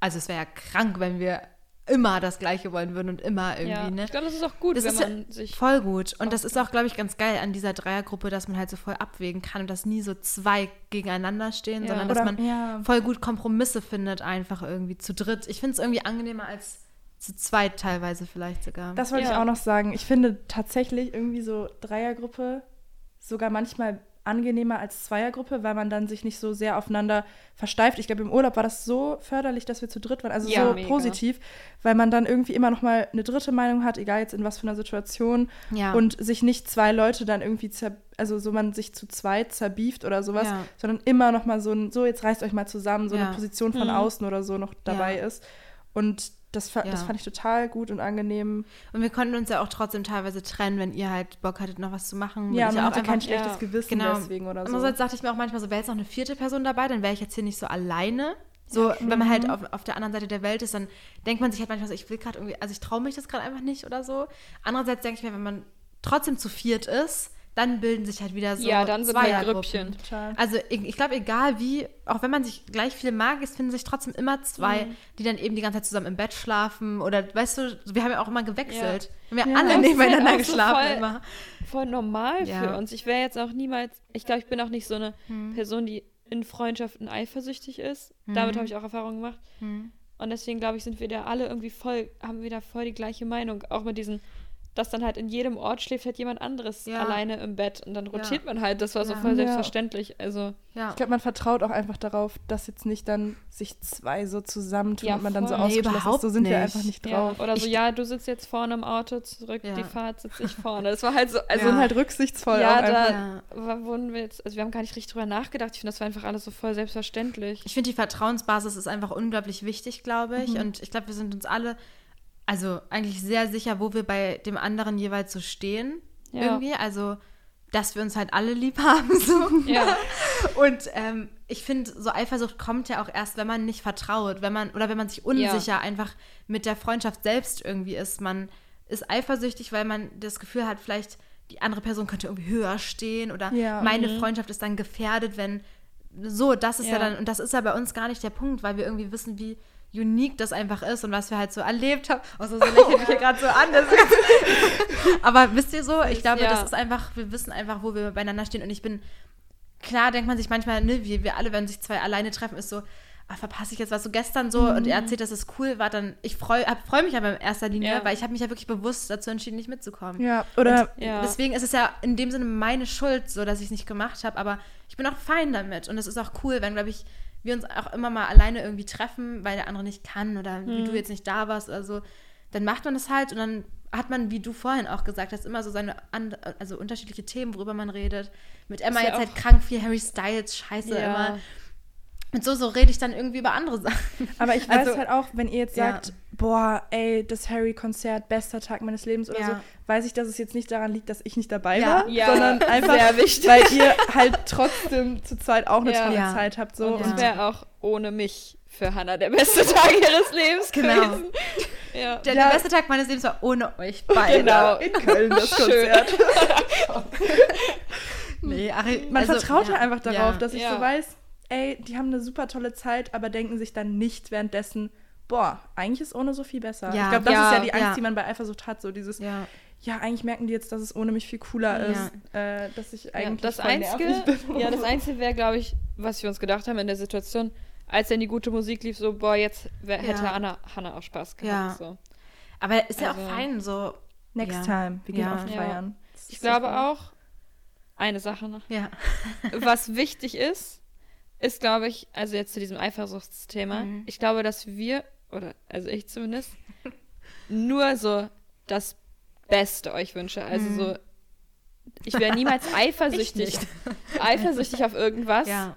also es wäre ja krank, wenn wir immer das Gleiche wollen würden und immer irgendwie, ja, ne? ich glaube, das ist auch gut, Das wenn man sich Voll gut. Und das ist auch, glaube ich, ganz geil an dieser Dreiergruppe, dass man halt so voll abwägen kann und dass nie so zwei gegeneinander stehen, Ja. sondern dass Oder- man ja. voll gut Kompromisse findet, einfach irgendwie zu dritt. Ich finde es irgendwie angenehmer als zu zweit teilweise vielleicht sogar. Das wollte ich auch noch sagen. Ich finde tatsächlich irgendwie so Dreiergruppe sogar manchmal angenehmer als Zweiergruppe, weil man dann sich nicht so sehr aufeinander versteift. Ich glaube, im Urlaub war das so förderlich, dass wir zu dritt waren, also Ja, so mega. positiv, weil man dann irgendwie immer noch mal eine dritte Meinung hat, egal jetzt in was für einer Situation ja. und sich nicht zwei Leute dann irgendwie zer also so man sich zu zweit zerbieft oder sowas, Ja. sondern immer noch mal so ein so jetzt reißt euch mal zusammen, so eine Position von Mhm. außen oder so noch dabei ist. Und das, fa- das Ja. fand ich total gut und angenehm. Und wir konnten uns ja auch trotzdem teilweise trennen, wenn ihr halt Bock hattet, noch was zu machen. Ja, man auch hatte kein einfach- schlechtes ja, Gewissen genau. deswegen oder so. Andererseits dachte ich mir auch manchmal so, wäre jetzt noch eine vierte Person dabei, dann wäre ich jetzt hier nicht so alleine. So, wenn man halt auf, auf der anderen Seite der Welt ist, dann denkt man sich halt manchmal so, ich will gerade irgendwie, also ich traue mich das gerade einfach nicht oder so. Andererseits denke ich mir, wenn man trotzdem zu viert ist, dann bilden sich halt wieder so Ja, dann sind Zweiergruppen. Grüppchen. Total. Also ich, ich glaube, egal wie, auch wenn man sich gleich viel mag, es finden sich trotzdem immer zwei, Mhm. die dann eben die ganze Zeit zusammen im Bett schlafen oder weißt du, wir haben ja auch immer gewechselt. Wir haben ja, Ja. alle nebeneinander halt auch so geschlafen voll- immer. Voll normal Ja. für uns. Ich wäre jetzt auch niemals, ich glaube, ich bin auch nicht so eine Hm. Person, die in Freundschaften eifersüchtig ist. Mhm. Damit habe ich auch Erfahrungen gemacht. Und deswegen glaube ich, sind wir da alle irgendwie voll, haben wir da voll die gleiche Meinung. Auch mit diesen, dass dann halt in jedem Ort schläft halt jemand anderes Ja. alleine im Bett und dann rotiert man halt. Das war so Ja. voll Ja. selbstverständlich. Also Ja. Ich glaube, man vertraut auch einfach darauf, dass jetzt nicht dann sich zwei so zusammentun Ja, und man dann so voll. Nee, ausgeschlossen ist. So sind wir nicht. einfach nicht ja. drauf. Oder so, Ich- ja, du sitzt jetzt vorne im Auto, zurück Ja. die Fahrt sitze ich vorne. Das war halt so, also Wir sind halt rücksichtsvoll ja. Ja. da wurden wir jetzt, also wir haben gar nicht richtig drüber nachgedacht. Ich finde, das war einfach alles so voll selbstverständlich. Ich finde, die Vertrauensbasis ist einfach unglaublich wichtig, glaube ich. Mhm. Und ich glaube, wir sind uns alle, also eigentlich sehr sicher, wo wir bei dem anderen jeweils so stehen. Ja. Irgendwie. Also, dass wir uns halt alle lieb haben. So. Ja. Und ähm, ich finde, so Eifersucht kommt ja auch erst, wenn man nicht vertraut, wenn man oder wenn man sich unsicher einfach mit der Freundschaft selbst irgendwie ist. Man ist eifersüchtig, weil man das Gefühl hat, vielleicht die andere Person könnte irgendwie höher stehen oder Ja. meine Mhm. Freundschaft ist dann gefährdet, wenn so, das ist ja. Ja. dann, und das ist ja bei uns gar nicht der Punkt, weil wir irgendwie wissen, wie unique das einfach ist und was wir halt so erlebt haben. Also so lächelt mich hier gerade so an. Das ist ganz Aber wisst ihr so, ich glaube, Ja. das ist einfach, wir wissen einfach, wo wir beieinander stehen und ich bin klar denkt man sich manchmal, ne, wie wir alle, wenn sich zwei alleine treffen, ist so, ah, verpasse ich jetzt was so gestern so und er erzählt, dass es cool war, dann ich freue freu mich aber in erster Linie, Ja. weil ich habe mich ja wirklich bewusst dazu entschieden, nicht mitzukommen. Ja, oder Ja. Deswegen ist es ja in dem Sinne meine Schuld, so dass ich es nicht gemacht habe, aber ich bin auch fein damit und es ist auch cool, wenn, glaube ich, wir uns auch immer mal alleine irgendwie treffen, weil der andere nicht kann oder wie Mhm. du jetzt nicht da warst oder so, dann macht man das halt und dann hat man, wie du vorhin auch gesagt hast, immer so seine also unterschiedliche Themen, worüber man redet. Mit Emma ja jetzt halt krank viel Harry Styles Scheiße Ja. immer. Und so, so rede ich dann irgendwie über andere Sachen. Aber ich weiß Also- halt auch, wenn ihr jetzt Ja. Boah, ey, das Harry-Konzert, bester Tag meines Lebens oder Ja. so, weiß ich, dass es jetzt nicht daran liegt, dass ich nicht dabei Ja. war, Ja, sondern einfach, sehr wichtig. weil ihr halt trotzdem zu zweit auch eine Ja. tolle Ja. Zeit habt. So. Und Ja. es wäre auch ohne mich für Hannah der beste Tag ihres Lebens Genau. gewesen. Ja. Der, Ja. der beste Tag meines Lebens war ohne euch beide. Genau. in Köln das Schön. Konzert. Nee, Ari, Man also, vertraut ja, ja, einfach darauf, ja. dass ich Ja. so weiß, ey, die haben eine super tolle Zeit, aber denken sich dann nicht währenddessen, boah, eigentlich ist ohne so viel besser. Ja. ich glaube, das Ja, ist ja die Angst, ja. die man bei Eifersucht hat, so dieses, ja. Ja. eigentlich merken die jetzt, dass es ohne mich viel cooler Ja. ist, äh, dass ich Ja, eigentlich das Einzige, bin. ja, das Einzige wäre, glaube ich, was wir uns gedacht haben in der Situation, als dann die gute Musik lief, so, boah, jetzt wär, hätte Ja. Anna, Hannah auch Spaß Ja. gehabt. So. Aber ist ja Also- auch fein, so. Next Ja. time, wir gehen Ja. oft Ja. feiern. Ich glaube super. auch, eine Sache noch, Ja. was wichtig ist, ist, glaube ich, also jetzt zu diesem Eifersuchtsthema, Mhm. ich glaube, dass wir, oder also ich zumindest, nur so das Beste euch wünsche. Also Mhm. so, ich wäre niemals eifersüchtig, eifersüchtig auf irgendwas. Ja.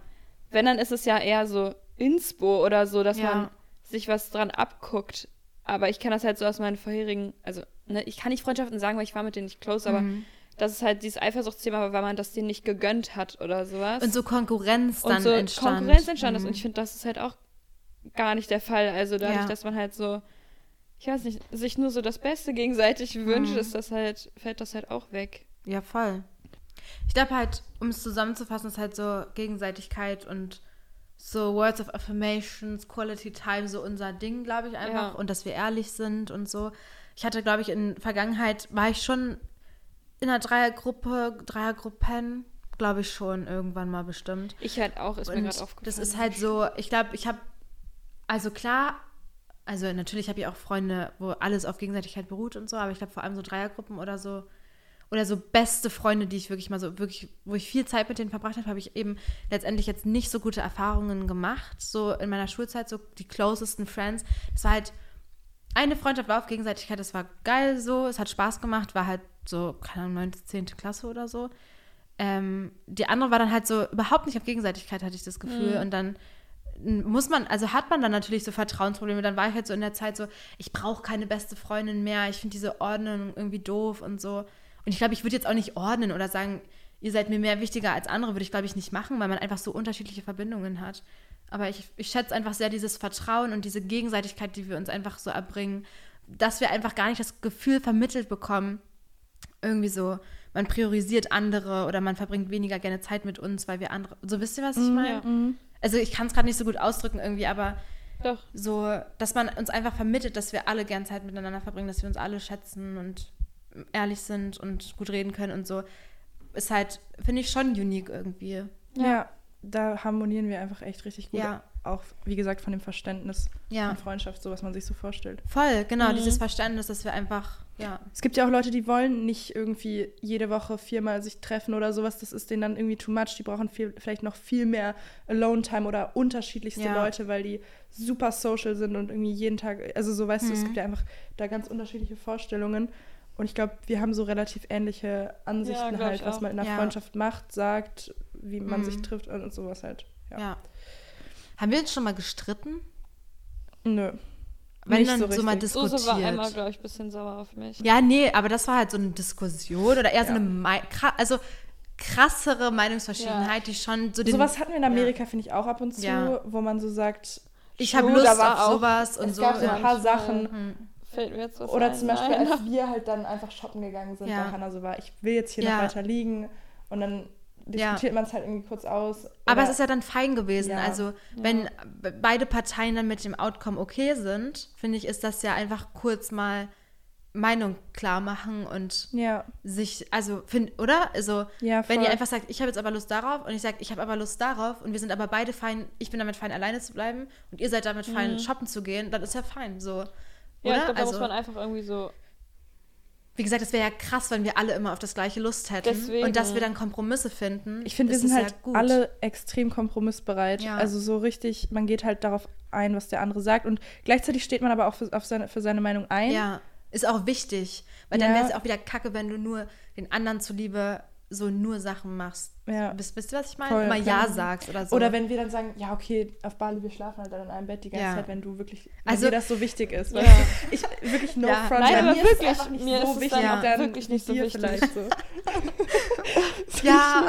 Wenn, dann ist es ja eher so Inspo oder so, dass Ja. man sich was dran abguckt. Aber ich kann das halt so aus meinen vorherigen, also ne, ich kann nicht Freundschaften sagen, weil ich war mit denen nicht close, aber Mhm. das ist halt dieses Eifersuchtsthema, weil man das denen nicht gegönnt hat oder sowas. Und so Konkurrenz Und dann so entstand. Konkurrenz entstanden ist. Mhm. Und ich finde, das ist halt auch gar nicht der Fall. Also dadurch, Ja. dass man halt so, ich weiß nicht, sich nur so das Beste gegenseitig wünscht, Mhm. ist das halt, fällt das halt auch weg. Ja, voll. Ich glaube halt, um es zusammenzufassen, ist halt so Gegenseitigkeit und so Words of Affirmations, Quality Time, so unser Ding, glaube ich einfach. Ja. Und dass wir ehrlich sind und so. Ich hatte, glaube ich, in Vergangenheit, war ich schon in einer Dreiergruppe, Dreiergruppen, glaube ich schon, irgendwann mal bestimmt. Ich halt auch, ist mir Und gerade aufgefallen. das ist halt so, ich glaube, ich habe, also klar, also natürlich habe ich auch Freunde, wo alles auf Gegenseitigkeit beruht und so, aber ich glaube vor allem so Dreiergruppen oder so, oder so beste Freunde, die ich wirklich mal so, wirklich, wo ich viel Zeit mit denen verbracht habe, habe ich eben letztendlich jetzt nicht so gute Erfahrungen gemacht, so in meiner Schulzeit, so die closesten Friends. Das war halt, eine Freundschaft war auf Gegenseitigkeit, das war geil so, es hat Spaß gemacht, war halt so, keine Ahnung, 9., 10. Klasse oder so. Ähm, die andere war dann halt so überhaupt nicht auf Gegenseitigkeit, hatte ich das Gefühl. Mhm. Und dann muss man, also hat man dann natürlich so Vertrauensprobleme. Dann war ich halt so in der Zeit so, ich brauche keine beste Freundin mehr. Ich finde diese Ordnung irgendwie doof und so. Und ich glaube, ich würde jetzt auch nicht ordnen oder sagen, ihr seid mir mehr wichtiger als andere, würde ich, glaube ich, nicht machen, weil man einfach so unterschiedliche Verbindungen hat. Aber ich, ich schätze einfach sehr dieses Vertrauen und diese Gegenseitigkeit, die wir uns einfach so erbringen, dass wir einfach gar nicht das Gefühl vermittelt bekommen, irgendwie so, man priorisiert andere oder man verbringt weniger gerne Zeit mit uns, weil wir andere. So wisst ihr, was ich Mhm, meine? Also ich kann es gerade nicht so gut ausdrücken irgendwie, aber Doch. so, dass man uns einfach vermittelt, dass wir alle gern Zeit miteinander verbringen, dass wir uns alle schätzen und ehrlich sind und gut reden können und so, ist halt, finde ich, schon unique irgendwie. Ja. da harmonieren wir einfach echt richtig gut. Ja. Auch, wie gesagt, von dem Verständnis Ja. von Freundschaft, so was man sich so vorstellt. Voll, genau, Mhm. dieses Verständnis, dass wir einfach, ja. Es gibt ja auch Leute, die wollen nicht irgendwie jede Woche viermal sich treffen oder sowas. Das ist denen dann irgendwie too much. Die brauchen viel, vielleicht noch viel mehr Alone-Time oder unterschiedlichste Ja. Leute, weil die super social sind und irgendwie jeden Tag, also so weißt du, es Mhm. gibt ja einfach da ganz unterschiedliche Vorstellungen. Und ich glaube, wir haben so relativ ähnliche Ansichten glaub halt, was man in einer Ja. Freundschaft macht, sagt, wie man Mhm. sich trifft und sowas halt. Ja. ja. Haben wir uns schon mal gestritten? Nö. Wenn Nicht dann so so, mal richtig. diskutiert. Suse war einmal, glaube ich, ein bisschen sauer auf mich. Ja, nee, aber das war halt so eine Diskussion oder eher so Ja. eine, Mei- kra- also krassere Meinungsverschiedenheit, die schon so den, Sowas hatten wir in Amerika, finde ich, auch ab und zu, Ja. wo man so sagt, ich habe Lust auf auch- sowas und es so. gab so ja. ein paar Sachen. Hm. Fällt mir jetzt was Oder ein? zum Beispiel, Nein. als wir halt dann einfach shoppen gegangen sind, Ja. weil Hannah so war, ich will jetzt hier Ja. noch weiter liegen. Und dann diskutiert man es halt irgendwie kurz aus. Aber Oder- es ist ja dann fein gewesen. Ja. Also, wenn be- beide Parteien dann mit dem Outcome okay sind, finde ich, ist das ja einfach kurz mal Meinung klar machen und Ja, sich, also, find, oder? Also, Ja, wenn ihr einfach sagt, ich habe jetzt aber Lust darauf und ich sage, ich habe aber Lust darauf und wir sind aber beide fein, ich bin damit fein, alleine zu bleiben und ihr seid damit fein, shoppen zu gehen, dann ist ja fein, so. Ja, oder? ich glaube, da also, muss man einfach irgendwie so. Wie gesagt, es wäre ja krass, wenn wir alle immer auf das gleiche Lust hätten Deswegen. und dass wir dann Kompromisse finden. ich finde, wir sind halt ja alle extrem kompromissbereit. Ja. Also so richtig, man geht halt darauf ein, was der andere sagt. Und gleichzeitig steht man aber auch für, auf seine, für seine Meinung ein. Ja, ist auch wichtig. Weil dann wäre es auch wieder kacke, wenn du nur den anderen zuliebe so nur Sachen machst. Ja. Wisst, wisst ihr, was ich meine? Voll, Immer Ja sagst oder so. Oder wenn wir dann sagen, ja, okay, auf Bali, wir schlafen halt dann in einem Bett die ganze Ja. Zeit, wenn du wirklich, Also- wenn dir das so wichtig ist. Ja. du? Ich, wirklich no Ja. front. Nein, aber mir wirklich, ist nicht mir so ist es wichtig, dann auch dann wirklich nicht so wichtig. so. ja.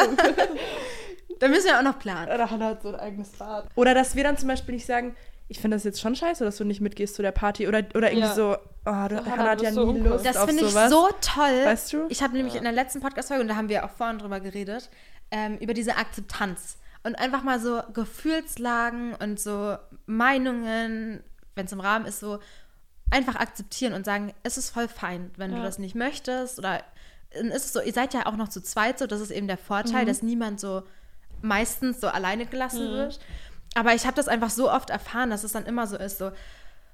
da müssen wir auch noch planen. Oder Hannah hat so ein eigenes Bad. Oder dass wir dann zum Beispiel nicht sagen, ich finde das jetzt schon scheiße, dass du nicht mitgehst zu der Party. Oder, oder irgendwie Ja. so, oh, du, Hannah, Hannah hat du ja so nie uncool. Lust Das finde ich so toll. Weißt du? Ich habe nämlich in der letzten Podcast-Folge, und da haben wir auch vorhin drüber geredet, ähm, über diese Akzeptanz. Und einfach mal so Gefühlslagen und so Meinungen, wenn es im Rahmen ist, so einfach akzeptieren und sagen, es ist voll fein, wenn du Ja. das nicht möchtest. Oder dann ist es so, ihr seid ja auch noch zu zweit so, das ist eben der Vorteil, dass niemand so meistens so alleine gelassen wird. Aber ich habe das einfach so oft erfahren, dass es dann immer so ist, so,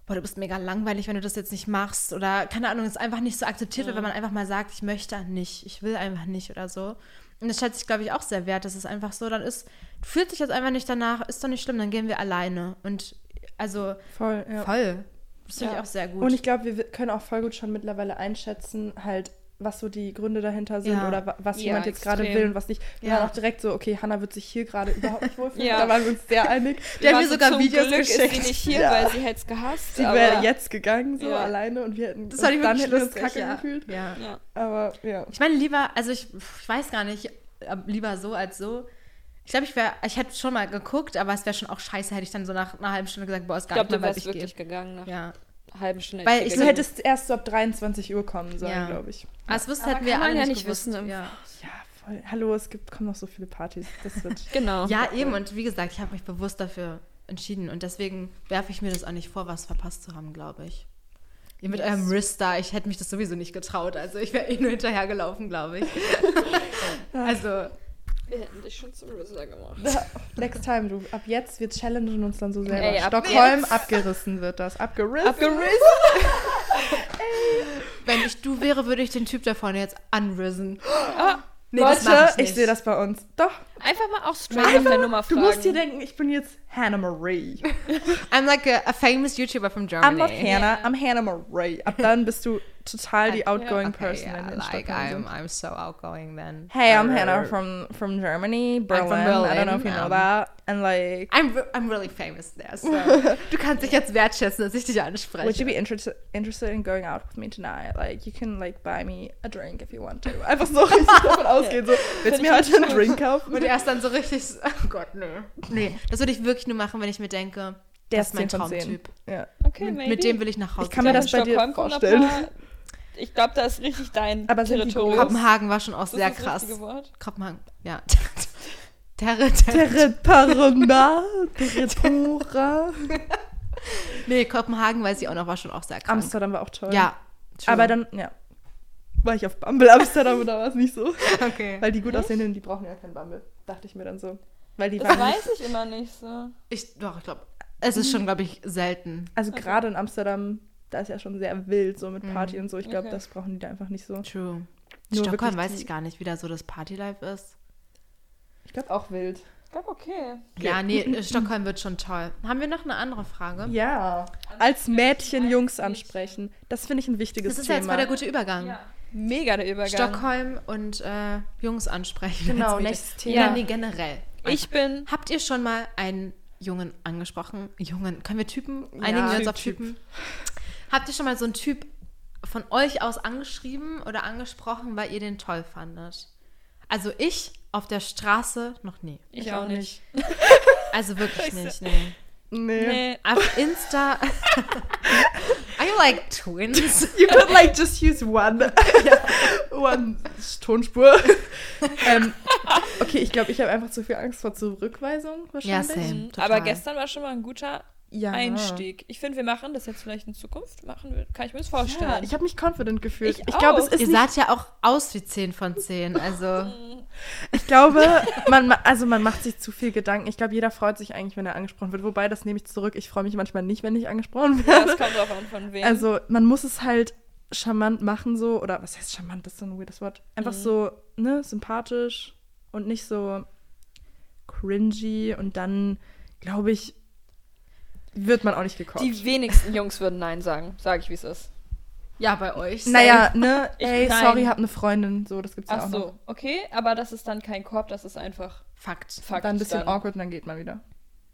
boah, du bist mega langweilig, wenn du das jetzt nicht machst. Oder, keine Ahnung, es einfach nicht so akzeptiert wird, wenn man einfach mal sagt, ich möchte nicht, ich will einfach nicht oder so. Und das schätze ich, glaube ich, auch sehr wert, dass es einfach so dann ist, du fühlst dich jetzt einfach nicht danach, ist doch nicht schlimm, dann gehen wir alleine. Und also Voll, ja. voll. Das finde Ja. ich auch sehr gut. Und ich glaube, wir wi- können auch voll gut schon mittlerweile einschätzen, halt, was so die Gründe dahinter sind Ja. oder wa was Ja, jemand jetzt gerade will und was nicht. Wir Ja. waren auch direkt so, okay, Hannah wird sich hier gerade überhaupt nicht wohlfühlen. Ja. Da waren wir uns sehr einig. Die haben mir sogar zum Videos Glück geschickt. ist sie nicht hier, Ja. weil sie hätte es gehasst. Sie wäre jetzt gegangen, so Ja. alleine und wir hätten das die dann wirklich hätten uns kacke ja. gefühlt. Ja. Ja. Aber ja. Ich meine, lieber, also ich, ich weiß gar nicht, lieber so als so. Ich glaube, ich wäre, ich hätte schon mal geguckt, aber es wäre schon auch scheiße, hätte ich dann so nach einer halben Stunde gesagt, boah, ist Ich gar glaube, nicht du mehr, was ich wirklich gehe. gegangen nach Ja. Halben Stunde. Weil ich Du hättest erst so ab 23 Uhr kommen sollen, Ja. glaube ich. Es wussten Aber hätten wir alle ja nicht nicht gewusst. wissen im Ja. Ja, voll. Hallo, es gibt, kommen noch so viele Partys. Das wird. Genau. ja, eben. Und wie gesagt, ich habe mich bewusst dafür entschieden. Und deswegen werfe ich mir das auch nicht vor, was verpasst zu haben, glaube ich. Ihr mit Yes. eurem Wrist da, ich hätte mich das sowieso nicht getraut. Also ich wäre eh nur hinterhergelaufen, glaube ich. also, Wir hätten dich schon zum Rizzler gemacht. Next time, du. Ab jetzt, wir challengen uns dann so selber. Ey, ab Stockholm, abgerissen wird das. Abgerissen. Abgerissen. wenn ich du wäre, würde ich den Typ da vorne jetzt unrisen. Ah, Nee, Leute, ich ich, sehe das bei uns. Doch. Einfach mal auch straight auf der Nummer Du fragen. musst dir denken, ich bin jetzt Hannah Marie. I'm like a, a famous YouTuber from I'm Germany. not Hannah, I'm Hannah Marie. Ab dann bist du total die outgoing Okay, Person, yeah, in like I'm. I'm so outgoing then. Hey, I'm Hannah from from Germany, Berlin. I don't know if you know um, that. And like, I'm, re- I'm really famous there, so du kannst dich jetzt wertschätzen, dass ich dich anspreche. would you be interested interested in going out with me tonight? Like, you can like buy me a drink if you want to. Einfach so richtig davon ausgehen. So, willst du mir heute einen. Drink kaufen? Erst dann so richtig, oh Gott, nö. Nee, das würde ich wirklich nur machen, wenn ich mir denke, Der das ist mein 10 von 10. Traumtyp. Ja. Okay, Mit, maybe. mit dem will ich nach Hause. Ich kann mir das bei dir vorstellen. Ich glaube, da ist richtig dein Aber sind die Territorium. Kopenhagen war schon auch Das ist sehr das krass. Wort. Kopenhagen, ja. Terriparona, Territora. Nee, Kopenhagen weiß ich auch noch, war schon auch sehr krass. Amsterdam war auch toll. Ja. true. Aber dann, ja. War ich auf Bumble Amsterdam und da war es nicht so. Okay. Weil die gut aussehenden, die brauchen ja kein Bumble. Dachte ich mir dann so. Weil die Das waren weiß ich immer nicht so. Ich, doch, ich glaube, es ist schon, glaube ich, selten. Also gerade in Amsterdam, da ist ja schon sehr wild, so mit Mhm. Party und so. Ich glaube, Okay. das brauchen die da einfach nicht so. True. Nur Stockholm weiß ich gar nicht, wie da so das Partylife ist. Ich glaube auch wild. Ich glaube, okay. Ja, nee, Stockholm wird schon toll. Haben wir noch eine andere Frage? Ja. Als Mädchen Jungs ansprechen. Das finde ich ein wichtiges Das ist ja Thema. jetzt voll der gute Übergang. Mega der Übergang. Stockholm und äh, Jungs ansprechen. Genau, nächstes Thema. Ja, nee, generell. Ich bin Habt ihr schon mal einen Jungen angesprochen? Jungen, können wir Typen? Ja, Einigen wir uns Typ, auf Typen? Habt ihr schon mal so einen Typ von euch aus angeschrieben oder angesprochen, weil ihr den toll fandet? Also ich auf der Straße noch nie. ich auch nicht. Also wirklich nicht, nee. Nee. Nee. Auf Insta. You like twins? You could like just use one. one Tonspur. ähm, okay, ich glaube, ich habe einfach zu viel Angst vor Zurückweisung Ja, wahrscheinlich. same. Mhm. total. Aber gestern war schon mal ein guter Ja. Einstieg. Ich finde, wir machen das jetzt vielleicht in Zukunft. Machen wir, kann ich mir das vorstellen. Ja, ich habe mich confident gefühlt. Ich Ich, glaube, es auch. ist Ihr nicht, seid ja auch aus wie 10 von 10. Also, ich glaube, man, ma- also man macht sich zu viel Gedanken. Ich glaube, jeder freut sich eigentlich, wenn er angesprochen wird. Wobei, das nehme ich zurück. Ich freue mich manchmal nicht, wenn ich angesprochen ja, werde. das kommt drauf an, von wem. Also man muss es halt charmant machen so oder was heißt charmant, das ist so ein weirdes Wort. Einfach Mhm. so, ne, sympathisch und nicht so cringy und dann glaube ich wird man auch nicht gekocht. die wenigsten Jungs würden Nein sagen. Sage ich, wie es ist. ja, bei euch. naja, ne, Ich- ey, nein. sorry, hab eine Freundin, so, das gibt's ja Ach auch so, noch. okay. Aber das ist dann kein Korb, das ist einfach Fakt. Fakt. Dann ein bisschen dann. awkward und dann geht man wieder.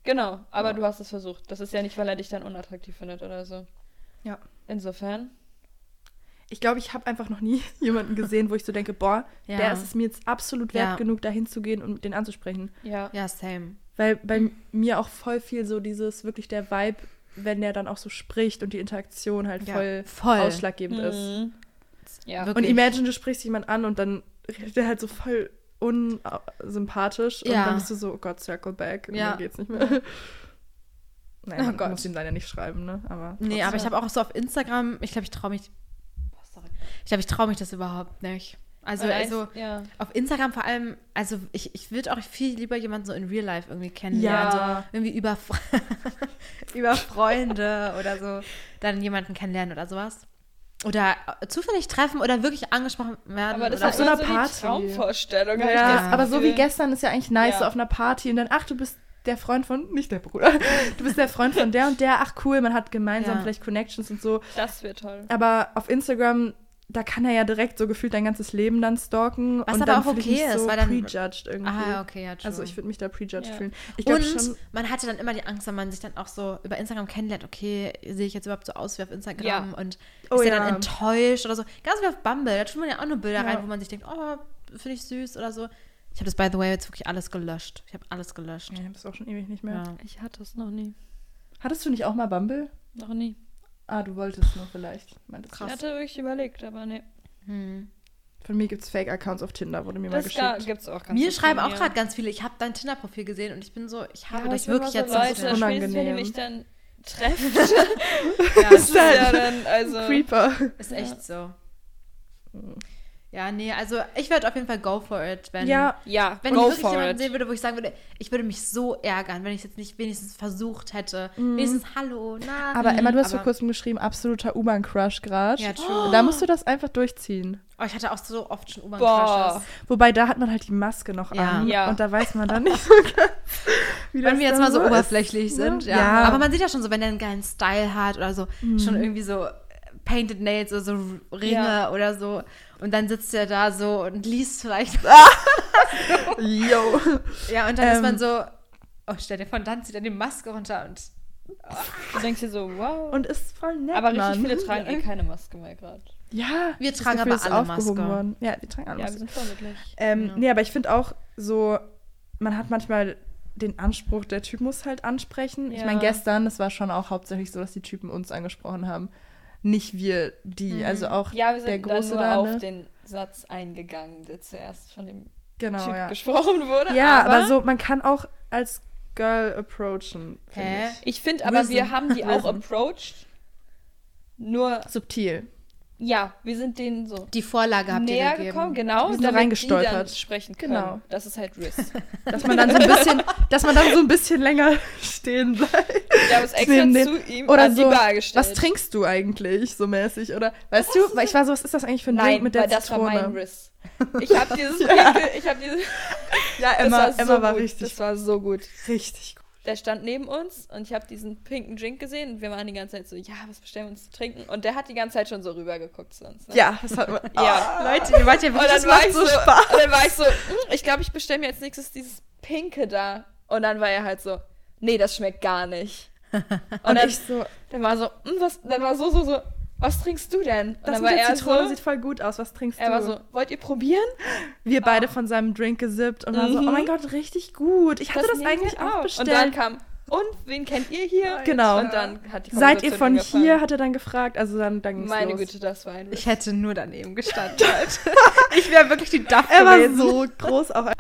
Genau, aber Ja. du hast es versucht. Das ist ja nicht, weil er dich dann unattraktiv findet oder so. Ja. Insofern. Ich glaube, ich habe einfach noch nie jemanden gesehen, wo ich so denke, boah, Ja. der ist es mir jetzt absolut wert Ja. genug, dahin zu gehen und den anzusprechen. Ja. Ja, same. Weil bei mir auch voll viel so dieses, wirklich der Vibe, wenn der dann auch so spricht und die Interaktion halt Ja, voll, voll. ausschlaggebend ist. Mhm. Ja. Wirklich. Und imagine, du sprichst jemand an und dann redet der halt so voll unsympathisch und Ja. dann bist du so, oh Gott, circle back und Ja. dann geht's nicht mehr. Nein, Oh man Gott. muss ihm dann ja nicht schreiben, ne? Aber Nee, aber ich habe auch so auf Instagram, ich glaube, ich traue mich. Oh. Ich glaube, ich traue mich das überhaupt nicht. Also, Weil also eins- ja. auf Instagram vor allem, also ich, ich würde auch viel lieber jemanden so in Real Life irgendwie kennenlernen. Ja. So irgendwie über, über Freunde oder so dann jemanden kennenlernen oder sowas. Oder zufällig treffen oder wirklich angesprochen werden. Aber das oder ist so immer einer so Party. die Traumvorstellung. ich Ja, das aber so wie gestern ist ja eigentlich nice, Ja. so auf einer Party und dann, ach, du bist der Freund von, nicht der Bruder, du bist der Freund von der und der, ach cool, man hat gemeinsam Ja. vielleicht Connections und so. Das wird toll. Aber auf Instagram, da kann er ja direkt so gefühlt dein ganzes Leben dann stalken. Was und aber dann auch okay ist, so weil dann- prejudged irgendwie. Ah, okay, ja, true. Also ich würde mich da prejudged Ja. fühlen. Ich und schon, man hatte dann immer die Angst, wenn man sich dann auch so über Instagram kennenlernt, okay, sehe ich jetzt überhaupt so aus wie auf Instagram Ja. und Oh ist er ja. dann enttäuscht oder so. Ganz wie auf Bumble, da tut man ja auch nur Bilder Ja. rein, wo man sich denkt, oh, finde ich süß oder so. Ich habe das, by the way, jetzt wirklich alles gelöscht. Ich habe alles gelöscht. ja, ich hab's auch schon ewig nicht mehr. Ja. Ich hatte es noch nie. Hattest du nicht auch mal Bumble? Noch nie. Ah, du wolltest nur vielleicht. Meintest du. Ich hatte wirklich überlegt, aber nee. Hm. Von mir gibt's Fake-Accounts auf Tinder, wurde mir mal Das da geschickt. gibt's auch ganz Mir schreiben auch gerade ganz viele, ich habe dein Tinder-Profil gesehen und ich bin so, ich habe Ja, das ich wirklich jetzt so, nicht Leute, mehr. spätestens wenn ihr Unangenehm. mich dann trefft. Ja, das ist ja dann, also. Creeper. ist echt so. Ja, nee, also ich würde auf jeden Fall go for it, wenn, Ja, Ja, wenn go ich wirklich jemanden it. sehen würde, wo ich sagen würde, ich würde mich so ärgern, wenn ich es jetzt nicht wenigstens versucht hätte. Mhm. Wenigstens Hallo, na. aber Emma, du hast vor Aber- kurzem geschrieben, absoluter U-Bahn-Crush gerade. Ja, true. Da musst du das einfach durchziehen. Oh, ich hatte auch so oft schon. U-Bahn-Crushes. Wobei, da hat man halt die Maske noch Ja. an. Ja. Und da weiß man dann nicht so ganz, wie das Wenn wir jetzt mal so ist, oberflächlich ne? sind, ja. Ja. Aber man sieht ja schon so, wenn der einen geilen Style hat oder so, Mhm. schon irgendwie so Painted Nails oder so Ringe Ja. oder so. Und dann sitzt er da so und liest vielleicht. Yo. ja, und dann ist Ähm. man so, oh, stell dir vor, dann zieht er die Maske runter und Du denkst dir so, wow. Und ist voll nett, aber richtig Mann. viele tragen eh keine Maske mehr gerade. Ja, Wir tragen Gefühl aber ist alle Maske. worden. Ja, wir tragen alle Ja, wir Maske. sind vorbildlich. Ähm, Ja. Nee, aber ich finde auch so, man hat manchmal den Anspruch, der Typ muss halt ansprechen. Ich Ja. meine, gestern, das war schon auch hauptsächlich so, dass die Typen uns angesprochen haben. Nicht wir die. Mhm. Also auch Ja, wir der sind dann Große nur da, auf ne? den Satz eingegangen, der zuerst von dem Genau, Typ ja. gesprochen wurde. Ja, aber, so, man kann auch als Girl approachen. find Hä? Ich. Ich finde aber, wir Risen. haben die auch approached. Nur, Subtil. Ja, wir sind denen so die Vorlage habt ihr näher gegeben. gekommen, genau, Wir sind damit reingestolpert. sprechen können. Genau. Das ist halt Riss. Dass man dann so ein bisschen, dass man dann so ein bisschen länger stehen bleibt. Wir haben uns extra den- zu ihm Oder an so, die Bar gestellt. was trinkst du eigentlich, so mäßig? Oder, weißt du, weil ich war so, was ist das eigentlich für ein Nein, Drink mit der weil das Zitrone? war mein Riss. Ich habe dieses Pinkel, ich habe dieses... Ja, Das Emma, war so Emma war gut. richtig, Das war so gut. richtig gut. Der stand neben uns und ich habe diesen pinken Drink gesehen und wir waren die ganze Zeit so, ja, was bestellen wir uns zu trinken? Und der hat die ganze Zeit schon so rübergeguckt zu uns. Ne? Ja, das hat man. Ja. Leute, ihr wart ja wirklich, das war macht so, Spaß. und dann war ich so, "Hm, ich glaube, ich bestelle mir als nächstes dieses Pinke da. Und dann war er halt so, nee, das schmeckt gar nicht. Und, Und dann, ich so, dann war so, "Hm, was, dann war so, so, so, was trinkst du denn? Und das dann mit war der er Zitrone so, sieht voll gut aus. Was trinkst er du? war so, wollt ihr probieren? Wir beide von seinem Drink gesippt und waren so, Mhm. oh mein Gott, richtig gut. Ich hatte das, nehmen eigentlich auch Und bestellt. dann kam, und wen kennt ihr hier? Genau. Und dann hat die Seid ihr von angefangen. hier? Hat er dann gefragt. Also dann, dann ging's Meine los. Güte, das war ein Ich hätte nur daneben gestanden. halt. ich wäre wirklich die Duff Er war so groß auch.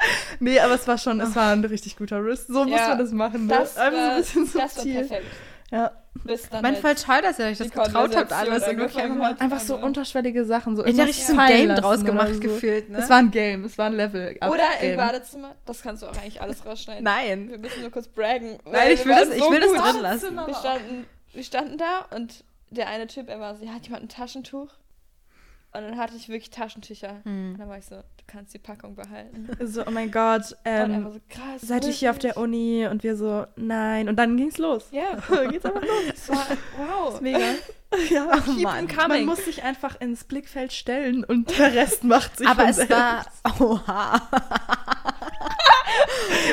Nee, aber es war schon, es war ein richtig guter Riss. So muss Ja, man das machen. Ne? Das, Einfach so war, ein bisschen das war subtil. perfekt. Ja. Bis dann Mein halt voll toll, dass ihr euch das getraut habt, alles. Und wirklich einfach, hat. Einfach so Aber- unterschwellige Sachen. So ich habe richtig so ein Game draus gemacht so. gefühlt, ne? Es war ein Game, es war ein Level. Oder im Game. Badezimmer. Das kannst du auch eigentlich alles rausschneiden. Nein. Wir müssen nur kurz braggen. Nein, weil ich will das, waren ich so will das drin lassen. Wir standen, wir standen da und der eine Typ, er war so, ja, hat jemand ein Taschentuch? Und dann hatte ich wirklich Taschentücher. Hm. Und dann war ich so, du kannst die Packung behalten. So, oh mein Gott, ähm, so, krass. seid ihr hier auf der? Uni? Und wir so, nein. Und dann ging's los. Ja, geht's einfach los. das war, wow. Mega. ja, Oh Mann. man muss sich einfach ins Blickfeld stellen und der Rest macht sich Aber es selbst. war. Oha.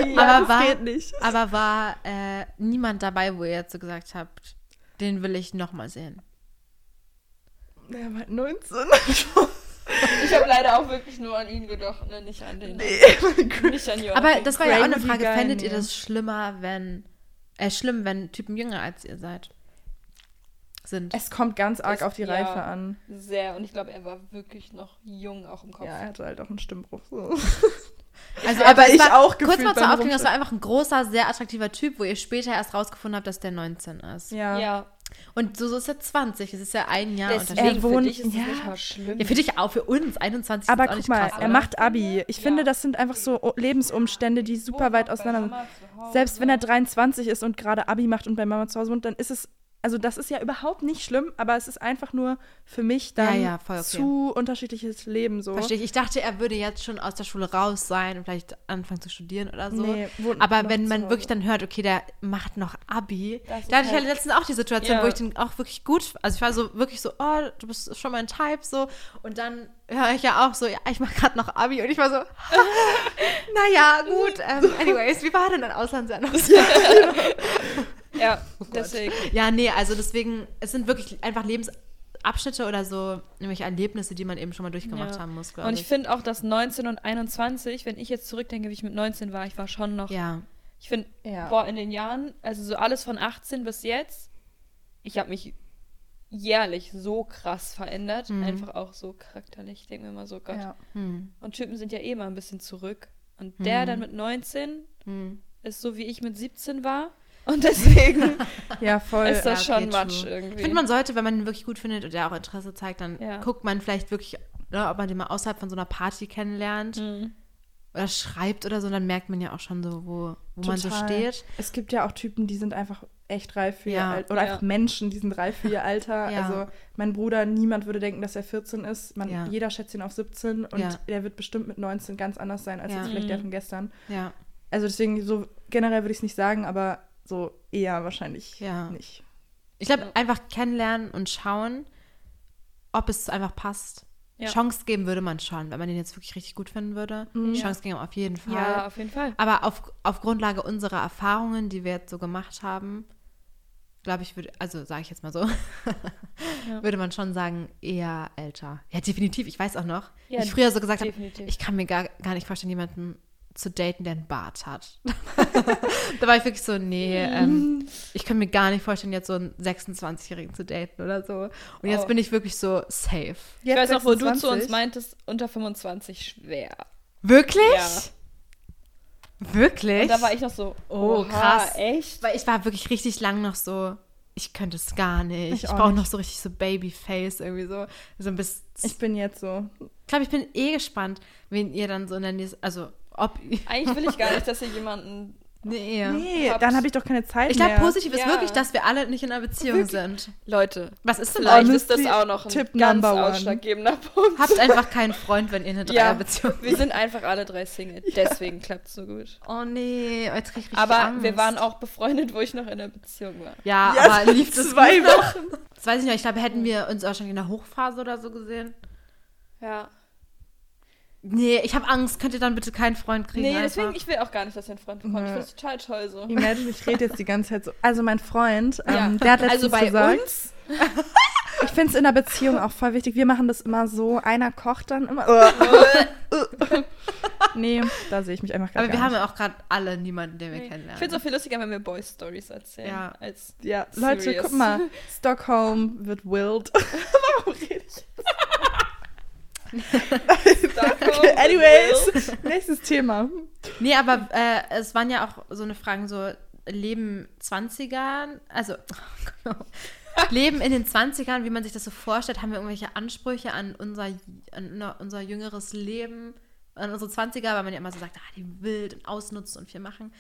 ja, aber das war- geht nicht. Aber war äh, niemand dabei, wo ihr jetzt so gesagt habt, den will ich nochmal sehen. Der war 19. Ich habe leider auch wirklich nur an ihn gedacht, ne? nicht an den. nee. Nicht an Joachim. Aber das war ja auch eine Frage. guy, Fändet ihr das schlimmer, wenn. Äh, schlimm, wenn Typen jünger als ihr seid? Sind. Es kommt ganz arg Es- auf die ja. Reife an. Sehr. Und ich glaube, er war wirklich noch jung auch im Kopf. Ja, er hatte halt auch einen Stimmbruch. So. Also, aber das ich war, auch Kurz mal zur Aufklärung, das war einfach ein großer, sehr attraktiver Typ, wo ihr später erst rausgefunden habt, dass der 19 ist. Ja. Ja. Und so, so ist er 20. Es ist ja ein Jahr Deswegen Unterschied. Er wohnt- für dich ist es ja. nicht mal schlimm. Ja, für dich auch, für uns 21 ist Aber auch guck nicht mal, krass, er macht Abi. Ich Ja. finde, das sind einfach so Lebensumstände, die super weit auseinander sind. Selbst wenn er 23 ist und gerade Abi macht und bei Mama zu Hause wohnt, dann ist es, also das ist ja überhaupt nicht schlimm, aber es ist einfach nur für mich dann Ja, ja, voll okay. zu unterschiedliches Leben so. Verstehe ich. Ich dachte, er würde jetzt schon aus der Schule raus sein und vielleicht anfangen zu studieren oder so. Nee, Aber wenn zu man wirklich dann hört, okay, der macht noch Abi. Das Da hatte ich halt- halt letztens auch die Situation, Ja. wo ich den auch wirklich gut, also ich war so wirklich so, oh, du bist schon mein Type so. Und dann höre ich ja auch so, ja, ich mache gerade noch Abi. Und ich war so, naja, gut. Ähm, anyways, wie war denn dein Auslandsjahr noch? Ja, Oh deswegen. Ja, nee, also deswegen, es sind wirklich einfach Lebensabschnitte oder so, nämlich Erlebnisse, die man eben schon mal durchgemacht Ja. haben muss, glaube Und ich. ich finde auch, dass 19 und 21, wenn ich jetzt zurückdenke, wie ich mit 19 war, ich war schon noch. ja, Ich finde, Ja. boah, in den Jahren, also so alles von 18 bis jetzt, ich habe mich jährlich so krass verändert. Mhm. Einfach auch so charakterlich. Ich denke mir immer so, Gott. Ja. hm, Und Typen sind ja eh mal ein bisschen zurück. Und der Mhm. dann mit 19 hm. ist so, wie ich mit 17 war. Und deswegen ja, voll. ist das ja, schon Matsch true. irgendwie. Ich finde, man sollte, wenn man ihn wirklich gut findet und er auch Interesse zeigt, dann Ja. guckt man vielleicht wirklich, ne, ob man den mal außerhalb von so einer Party kennenlernt Mhm. oder schreibt oder so, und dann merkt man ja auch schon so, wo, wo man so steht. Es gibt ja auch Typen, die sind einfach echt reif für ihr Ja. Alter. Oder Ja. einfach Menschen, die sind reif für ihr Alter. Ja. Also mein Bruder, niemand würde denken, dass er 14 ist. Man, Ja. Jeder schätzt ihn auf 17 und Ja. der wird bestimmt mit 19 ganz anders sein als Ja. jetzt vielleicht der Mhm. von gestern. Ja, Also deswegen, so generell würde ich es nicht sagen, aber so eher wahrscheinlich Ja. nicht. ich glaube, Ja. einfach kennenlernen und schauen ob es einfach passt. Ja. Chance geben würde man schon, wenn man den jetzt wirklich richtig gut finden würde. Chance geben auf jeden Fall. Ja, auf jeden Fall. Aber auf, auf Grundlage unserer Erfahrungen, die wir jetzt so gemacht haben, glaube ich, würde, also sage ich jetzt mal so, würde man schon sagen, eher älter. Ja, definitiv. Ich weiß auch noch, Ja, ich früher so gesagt habe, ich kann mir gar, gar nicht vorstellen, jemanden zu daten, der einen Bart hat. da war ich wirklich so, nee, ähm, ich kann mir gar nicht vorstellen, jetzt so einen 26-Jährigen zu daten oder so. Und jetzt Oh. bin ich wirklich so safe. Ich weiß noch, wo du zu 26. uns meintest, unter 25 schwer. Wirklich? Ja. Wirklich? Und da war ich noch so, Oh, oha, krass. echt? Weil ich war wirklich richtig lang noch so, ich könnte es gar nicht. Ich Ich, auch brauche noch so richtig so Babyface irgendwie so. So ein bisschen. Ich Ich bin jetzt so. glaube, ich bin eh gespannt, wen ihr dann so in der nächsten, also ob Eigentlich will ich gar nicht, dass ihr jemanden. Nee. Nee, Habt- dann habe ich doch keine Zeit Ich glaube, mehr. positiv ist Ja. wirklich, dass wir alle nicht in einer Beziehung sind. Leute, Was ist denn vielleicht ist das auch noch ein Tipp ganz number one. ausschlaggebender Punkt. Habt einfach keinen Freund, wenn ihr eine Ja, Dreierbeziehung wir sind einfach alle drei Single. Deswegen klappt es so gut. Oh nee, jetzt krieg ich richtig Aber Angst. wir waren auch befreundet, wo ich noch in der Beziehung war. Ja, Ja, aber lief das zwei gut? Wochen. Das weiß ich nicht. Ich glaube, hätten wir uns wahrscheinlich in der Hochphase oder so gesehen. Ja. Nee, ich habe Angst. Könnt ihr dann bitte keinen Freund kriegen? Nee, einfach? deswegen, ich will auch gar nicht, dass ihr einen Freund bekommt. Ich Ja. finde es total toll so. Imagine, ich rede jetzt die ganze Zeit so. Also mein Freund, ähm, Ja. der hat letztens Also bei gesagt, uns, ich finde es in der Beziehung auch voll wichtig. Wir machen das immer so, einer kocht dann immer. nee, da sehe ich mich einfach gar Aber wir gar haben ja auch gerade alle niemanden, den wir ich kennenlernen. finde es auch viel lustiger, wenn wir Boys Stories erzählen. Ja. Als Ja, Leute, guck mal, Stockholm wird wild. Warum rede ich? Okay, anyways, nächstes Thema. Nee, aber äh, es waren ja auch so eine Fragen, so Leben 20ern, also Leben in den 20ern, wie man sich das so vorstellt, haben wir irgendwelche Ansprüche an unser, an unser jüngeres Leben, an unsere 20er, weil man ja immer so sagt, ah, die wild und ausnutzen und viel machen.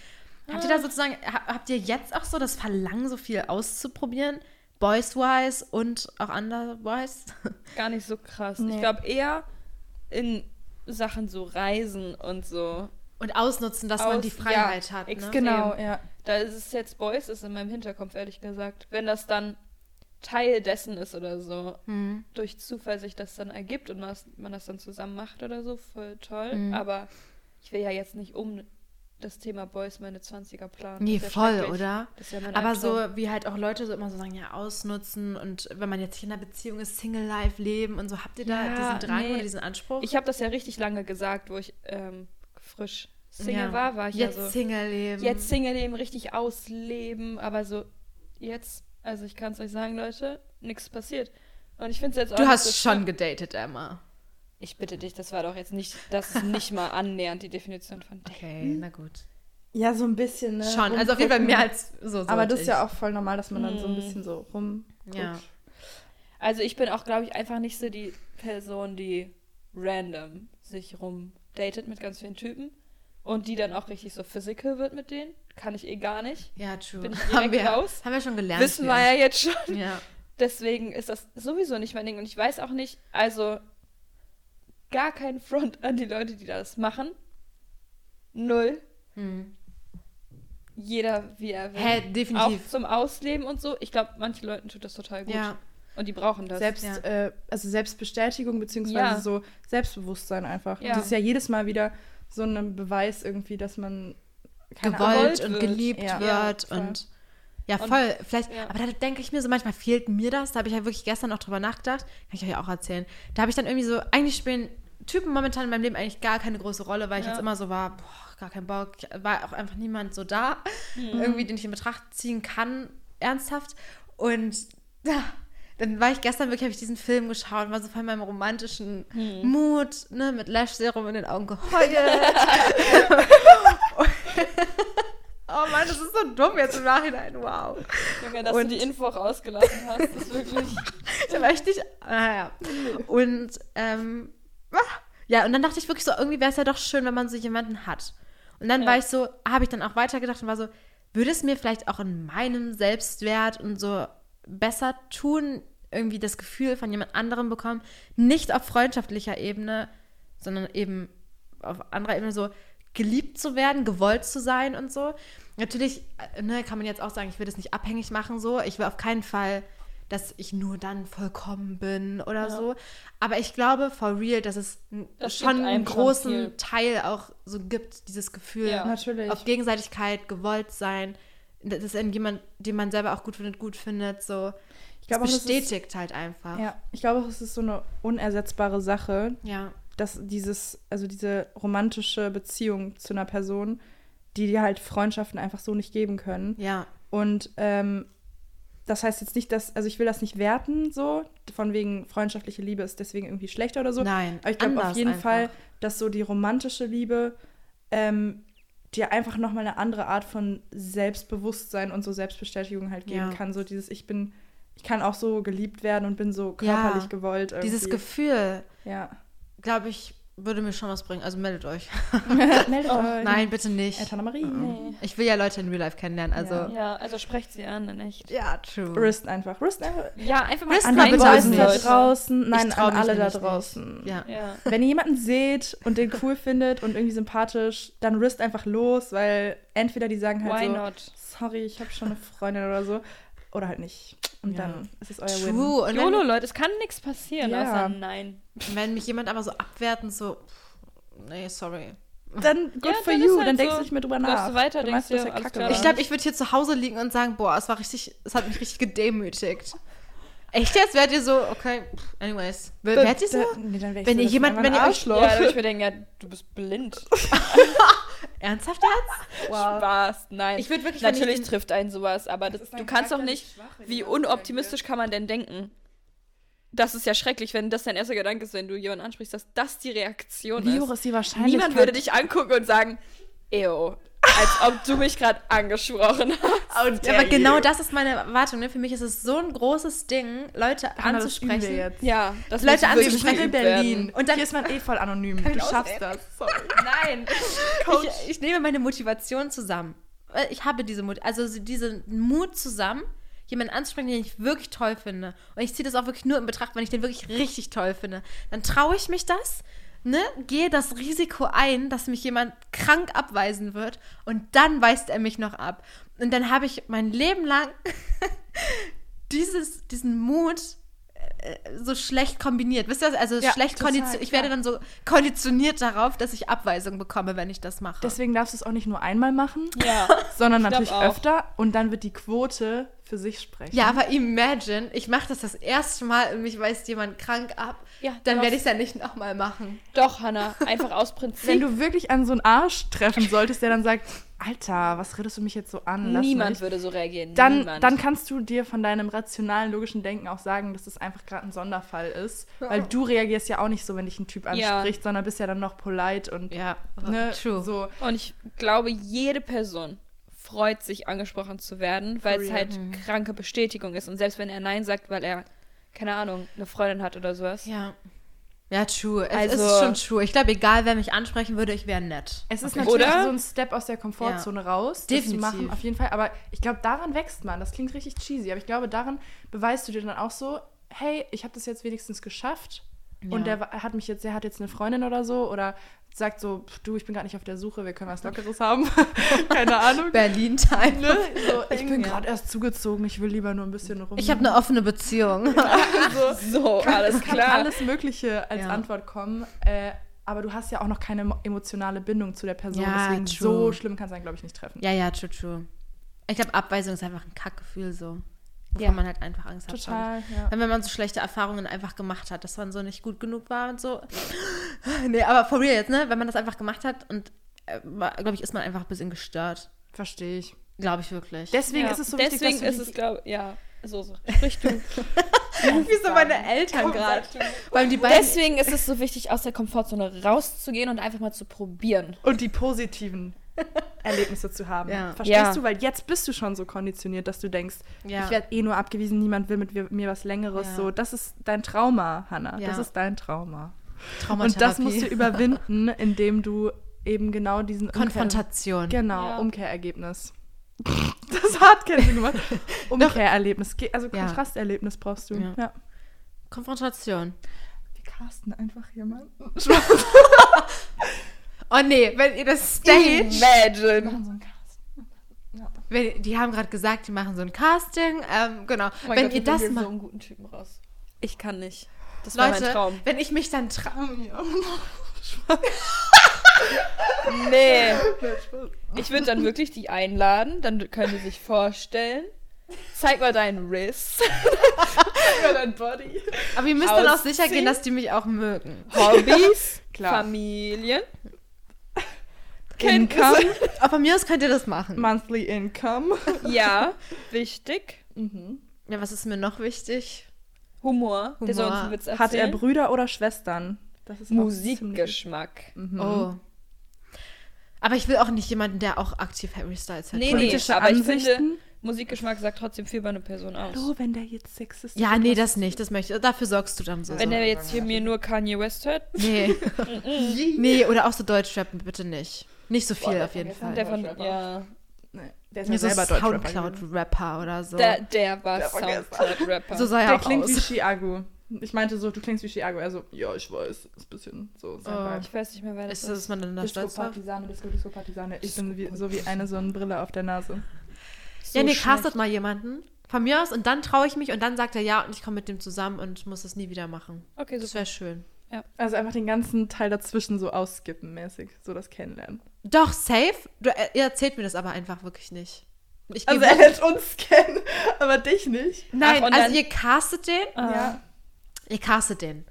Habt ihr da sozusagen, ha- habt ihr jetzt auch so das Verlangen, so viel auszuprobieren? Boys-wise und auch otherwise? gar nicht so krass. Nee. Ich glaube eher in Sachen so Reisen und so. Und ausnutzen, dass man Aus- die Freiheit ja, hat. Ne? Genau, ja. Da ist es jetzt Boys, ist in meinem Hinterkopf, ehrlich gesagt. Wenn das dann Teil dessen ist oder so, Hm. durch Zufall sich das dann ergibt und man das, man das dann zusammen macht oder so, voll toll. Mhm. Aber ich will ja jetzt nicht um das Thema Boys meine 20er planen. Nee, voll, oder? Ja Aber Albtraum. so, wie halt auch Leute so immer so sagen, ja, ausnutzen und wenn man jetzt nicht in einer Beziehung ist, Single-Life leben und so, habt ihr da Ja, diesen Drang nee. oder diesen Anspruch? Ich habe das ja richtig lange gesagt, wo ich ähm, frisch Single Ja. war, war ich jetzt ja so. Single-Leben. Jetzt Single-Leben richtig ausleben, aber so jetzt, also ich kann es euch sagen, Leute, nichts passiert. Und ich finde es jetzt auch Du hast so schon gedatet, Emma. Ich bitte dich, das war doch jetzt nicht, das ist nicht mal annähernd die Definition von Date. Okay, na gut. Ja, so ein bisschen, ne? Schon, also auf jeden Fall mehr als so. Aber das ist ja auch voll normal, dass man dann so ein Mhm. bisschen so rum. Ja. Also ich bin auch, glaube ich, einfach nicht so die Person, die random sich rumdatet mit ganz vielen Typen und die dann auch richtig so physical wird mit denen. Kann ich eh gar nicht. Ja, true. Bin ich haben, direkt wir, raus? haben wir schon gelernt. Wissen wir ja jetzt schon. Ja. Deswegen ist das sowieso nicht mein Ding. Und ich weiß auch nicht, also gar kein Front an die Leute, die das machen. Null. Hm. Jeder, wie er will. Hä, definitiv. Auch zum Ausleben und so. Ich glaube, manchen Leuten tut das total gut. Ja. Und die brauchen das. Selbst, ja. äh, also Selbstbestätigung beziehungsweise Ja. so Selbstbewusstsein einfach. Ja. Das ist ja jedes Mal wieder so ein Beweis irgendwie, dass man Gewollt gewollt und wird. geliebt wird und ja, Und- voll. Vielleicht, ja. aber da denke ich mir so, manchmal fehlt mir das. Da habe ich ja wirklich gestern auch drüber nachgedacht. Kann ich euch auch erzählen. Da habe ich dann irgendwie so, eigentlich spielen Typen momentan in meinem Leben eigentlich gar keine große Rolle, weil ich Ja. jetzt immer so war, boah, gar kein Bock. War auch einfach niemand so da, irgendwie, den ich in Betracht ziehen kann, ernsthaft. Und ja, dann war ich gestern wirklich, habe ich diesen Film geschaut und war so voll in meinem romantischen Mut, ne, mit Lash-Serum in den Augen geheult. oh Mann, das ist so dumm jetzt im Nachhinein, wow. Junge, dass Und- du die Info rausgelassen hast, ist wirklich. Da war ich nicht, naja. Und, ähm, ah, ja, und dann dachte ich wirklich so, irgendwie wäre es ja doch schön, wenn man so jemanden hat. Und dann Ja. war ich so, habe ich dann auch weitergedacht und war so, würde es mir vielleicht auch in meinem Selbstwert und so besser tun, irgendwie das Gefühl von jemand anderem bekommen, nicht auf freundschaftlicher Ebene, sondern eben auf anderer Ebene so geliebt zu werden, gewollt zu sein und so. Natürlich, äh, ne, kann man jetzt auch sagen, ich will das nicht abhängig machen so. Ich will auf keinen Fall dass ich nur dann vollkommen bin oder Ja. so. Aber ich glaube, for real, dass es Das schon einen schon großen viel. Teil auch so gibt, dieses Gefühl Ja. Natürlich. auf Gegenseitigkeit, gewollt sein, dass in jemand, den man selber auch gut findet, gut findet, so. Ich Das glaube auch, das ist- bestätigt halt einfach. Ja, ich glaube, es ist so eine unersetzbare Sache, ja. Dass dieses, also diese romantische Beziehung zu einer Person, die dir halt Freundschaften einfach so nicht geben können. Ja. Und ähm, das heißt jetzt nicht, dass, also ich will das nicht werten, so, von wegen freundschaftliche Liebe ist deswegen irgendwie schlechter oder so. Nein. Aber ich glaube auf jeden einfach. Fall, dass so die romantische Liebe ähm, dir einfach nochmal eine andere Art von Selbstbewusstsein und so Selbstbestätigung halt geben Ja. kann. So dieses, ich bin, ich kann auch so geliebt werden und bin so Ja. körperlich gewollt. Irgendwie. Dieses Gefühl, Ja. Glaube ich, würde mir schon was bringen. Also meldet euch. Meldet euch. Nein, bitte nicht. Eltern Marie. Nee. Ich will ja Leute in Real Life kennenlernen, also. Ja. Ja, also sprecht sie an, in echt. Ja, true. Rist einfach. Rist einfach. Ja, einfach mal Rist An die bitte Boys da draußen. Nein, an alle da draußen. Ja. Ja. Wenn ihr jemanden seht und den cool findet und irgendwie sympathisch, dann rist einfach los, weil entweder die sagen halt Why so, not? sorry, ich habe schon eine Freundin oder so, oder halt nicht. Und Ja. dann ist es euer Win. True. Und YOLO, Leute, es kann nichts passieren, Ja. außer Nein. wenn mich jemand aber so abwertend so, nee, sorry. Dann good Ja, for dann you, halt dann denkst so. du nicht mehr drüber nach. du weiter, du denkst meinst, er alles kacke klar. Ich glaube, ich würde hier zu Hause liegen und sagen, boah, es war richtig, es hat mich richtig gedemütigt. Echt jetzt? Wärt ihr so, okay, anyways. Wärt ihr so? Da- Nee, dann wär ich Wenn so, ihr jemand- wenn ihr euch-. Ja, da würde ich mir denken, ja, du bist blind. Ernsthaft jetzt? Spaß, nein. Ich würd wirklich, wenn ich Natürlich den- trifft einen sowas, aber das, du kannst doch nicht, schwach, wie unoptimistisch kann man denn denken? Das ist ja schrecklich, wenn das dein erster Gedanke ist, wenn du jemanden ansprichst, dass das die Reaktion Wie ist. hoch ist die Wahrscheinlichkeit? Niemand würde dich angucken und sagen, ew, als ob du mich gerade angesprochen hast. Ja, aber genau das ist meine Erwartung. Ne? Für mich ist es so ein großes Ding, Leute Anna, das üben wir anzusprechen. jetzt. Ja, das Leute anzusprechen in Berlin. werden. Und dann hier ist man eh voll anonym. Du schaffst das. Sorry. Nein. Ich, ich nehme meine Motivation zusammen. Ich habe diese Mut, also so diesen Mut zusammen, jemanden anzusprechen, den ich wirklich toll finde. Und ich ziehe das auch wirklich nur in Betracht, wenn ich den wirklich richtig toll finde. Dann traue ich mich das, ne, gehe das Risiko ein, dass mich jemand krank abweisen wird und dann weist er mich noch ab. Und dann habe ich mein Leben lang dieses, diesen Mut äh, so schlecht kombiniert. Wisst ihr, also Ja, schlecht konditioniert. Ich werde dann so konditioniert darauf, dass ich Abweisung bekomme, wenn ich das mache. Deswegen darfst du es auch nicht nur einmal machen, Ja. sondern natürlich auch. öfter. Und dann wird die Quote für sich sprechen. ja, aber imagine, ich mache das das erste Mal und mich weist jemand krank ab. Ja, dann werde ich es ja nicht nochmal machen. Doch, Hannah, einfach aus Prinzip. Wenn du wirklich an so einen Arsch treffen solltest, der dann sagt, Alter, was redest du mich jetzt so an? Lass Niemand mich. würde so reagieren. Dann, Niemand. dann kannst du dir von deinem rationalen, logischen Denken auch sagen, dass es einfach gerade ein Sonderfall ist. Weil du reagierst ja auch nicht so, wenn dich ein Typ Ja. anspricht, sondern bist ja dann noch polite und Ja, ne, true. so. Und ich glaube, jede Person freut sich, angesprochen zu werden, weil es halt kranke Bestätigung ist. Und selbst wenn er Nein sagt, weil er, keine Ahnung, eine Freundin hat oder sowas. Ja. Ja, true. Es Also- ist schon true. Ich glaube, egal wer mich ansprechen würde, ich wäre nett. Es ist Okay. natürlich Oder? so ein Step aus der Komfortzone raus, das zu Definitiv. machen, auf jeden Fall. Aber ich glaube, daran wächst man. Das klingt richtig cheesy, aber ich glaube, daran beweist du dir dann auch so, hey, ich habe das jetzt wenigstens geschafft. Und Ja. der wa- hat mich jetzt, der hat jetzt eine Freundin oder so oder sagt so, du, ich bin gerade nicht auf der Suche, wir können was Lockeres haben. Keine Ahnung. Berlin-Time. Ne? So, ich bin gerade erst zugezogen, ich will lieber nur ein bisschen rum. Ich habe eine offene Beziehung. So, alles es kann klar. alles Mögliche als Ja. Antwort kommen. Äh, aber du hast ja auch noch keine mo- emotionale Bindung zu der Person. Ja, deswegen true. so schlimm kann es einen, glaube ich, nicht treffen. ja, ja, true, true. Ich glaube, Abweisung ist einfach ein Kackgefühl so. Wovon Ja. man halt einfach Angst hat. ich. Total, ja. Wenn man so schlechte Erfahrungen einfach gemacht hat, dass man so nicht gut genug war und so. Nee, aber for real jetzt, ne? Wenn man das einfach gemacht hat und, äh, glaube ich, ist man einfach ein bisschen gestört. Verstehe ich. Glaube ich wirklich. Deswegen Ja, ist es so Deswegen wichtig, dass ist es, glaube ja, so, so. Sprich du. Wie so meine Eltern gerade. Deswegen ist es so wichtig, aus der Komfortzone rauszugehen und einfach mal zu probieren. und die positiven Erlebnisse zu haben. Ja. Verstehst Ja. du? Weil jetzt bist du schon so konditioniert, dass du denkst, Ja. ich werde eh nur abgewiesen, niemand will mit mir, was Längeres. Ja. So, das ist dein Trauma, Hannah. Ja. Das ist dein Trauma. Und das musst du überwinden, indem du eben genau diesen Umkehr- Konfrontation. Genau, Ja. Umkehrergebnis. Das hat keinen Sinn gemacht. Umkehrerlebnis. Also Ja. Kontrasterlebnis brauchst du. Ja. Ja. Konfrontation. Wir casten einfach jemanden. Oh nee, wenn ihr das staged. Imagine. so. Ja. wenn, die haben gerade gesagt, die machen so ein Casting. Ähm, genau. Oh mein wenn Gott, ihr wir das macht. so einen guten Typen raus. Ich kann nicht. Das war mein Leute, Traum. wenn ich mich dann traue. Nee. Ich würde dann wirklich die einladen, dann können die sich vorstellen. Zeig mal deinen Riss. Ja, dein Body. Aber ihr müsst dann auch sicher gehen, dass die mich auch mögen. Hobbys, Klar. Familien. Income. Aber von mir aus könnt ihr das machen. Monthly Income. Ja, wichtig. Mhm. Ja, was ist mir noch wichtig? Humor. Der soll uns Humor. einen Witz erzählen. Hat er Brüder oder Schwestern? Ist Musikgeschmack. Mhm. Oh. Aber ich will auch nicht jemanden, der auch aktiv Harry Styles hört. Nee, Politische nee, aber ich finde, Ansichten? Musikgeschmack sagt trotzdem viel über eine Person aus. Hallo, wenn der jetzt sexistisch Ja, nee, ist. das nicht. Das möchte ich. Dafür sorgst du dann so. Wenn er jetzt hier mir nur Kanye West hört, Nee. nee, oder auch so Deutschrappen, bitte nicht. Nicht so viel Boah, auf jeden. Fall. der von, ja, Nee, der ist Ja, ja so selber gewesen. Soundcloud-Rapper oder so. der, der war. Soundcloud-Rapper. so sah er Der auch klingt aus. wie Chiago. Ich meinte so, du klingst wie Chiago. Also, ja, ich weiß. Ist ein bisschen so sein Oh. Ich weiß nicht mehr, wer das Ist ist. das, man dann da stolz drauf? Disco-Partisane, Disco. Ich bin wie, so wie eine Sonnenbrille auf der Nase. So ja, nee, schlecht. castet mal jemanden. Von mir aus und dann traue ich mich und dann sagt er ja und ich komme mit dem zusammen und muss es nie wieder machen. Okay, Das super. wäre schön. Also einfach den ganzen Teil dazwischen so ausskippen mäßig. So das Kennenlernen. Doch, safe. Du, er er erzählt mir das aber einfach wirklich nicht. Ich Also er lernt uns kennen, aber dich nicht. Nein, Ach, also ihr castet den. Ah. Ja. Ihr castet den.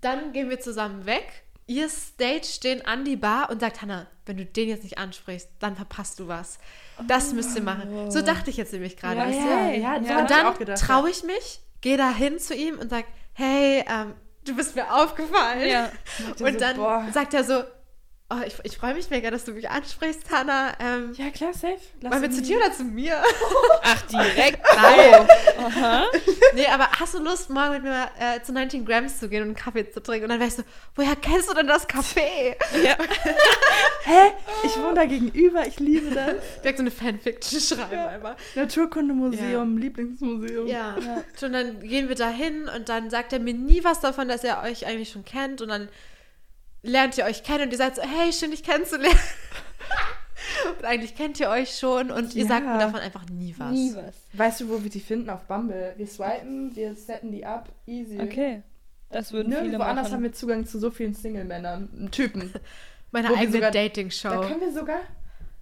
Dann gehen wir zusammen weg. Ihr stage den an die Bar und sagt, Hannah, wenn du den jetzt nicht ansprichst, dann verpasst du was. Das müsst ihr machen. So dachte ich jetzt nämlich gerade. Ja, ihr? ja, ja, ja. so Und dann traue ich mich, gehe da hin zu ihm und sage, hey, ähm, du bist mir aufgefallen. Ja. Und so, dann boah. sagt er so, oh, ich, ich freue mich mega, dass du mich ansprichst, Hannah. Ähm, Ja, klar, safe. Lass wollen wir zu dir oder zu mir? Ach, direkt. Nein. Aha. nee, aber hast du Lust, morgen mit mir äh, zu 19 Grams zu gehen und einen Kaffee zu trinken? Und dann wärst du, woher kennst du denn das Café? Ja. Hä? Ich wohne da gegenüber, ich liebe das. Direkt so eine Fanfiction schreiben Ja. einfach. Naturkundemuseum, Lieblingsmuseum. Ja. Und dann gehen wir da hin und dann sagt er mir nie was davon, dass er euch eigentlich schon kennt. Und dann lernt ihr euch kennen und ihr seid so, hey, schön dich kennenzulernen. und eigentlich kennt ihr euch schon und ihr Ja. sagt mir davon einfach nie was. Nie was. Weißt du, wo wir die finden? Auf Bumble. Wir swipen, wir setten die ab, easy. Okay. Das würden Nirgendwo viele anders haben wir Zugang zu so vielen Single-Männern, Typen. Meine Wo eigene sogar- Da Dating-Show. können wir sogar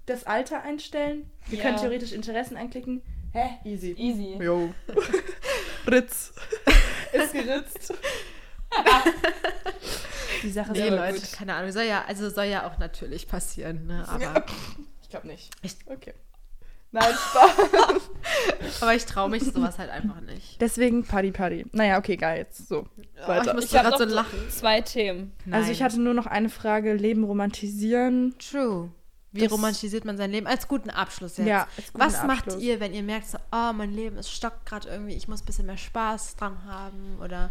das Alter einstellen. Wir Ja. können theoretisch Interessen anklicken. Hä? Easy. Easy. Jo. Ritz. Ist geritzt. Die Sache Nee, aber Leute, gut. keine Ahnung. Soll ja, also soll ja auch natürlich passieren, ne? Aber, Ich glaube nicht. Ich- okay. Nein, Spaß. aber ich traue mich sowas halt einfach nicht. Deswegen Party Party. Naja, okay, geil, jetzt so. Oh, Weiter. ich muss Ich habe gerade so lachen. zwei Themen. Also ich hatte nur noch eine Frage, Leben romantisieren. True. Wie Das- romantisiert man sein Leben? Als guten Abschluss jetzt. Ja, Was macht Abschluss. ihr, wenn ihr merkt, so, oh, mein Leben ist stockt gerade irgendwie, ich muss ein bisschen mehr Spaß dran haben? Oder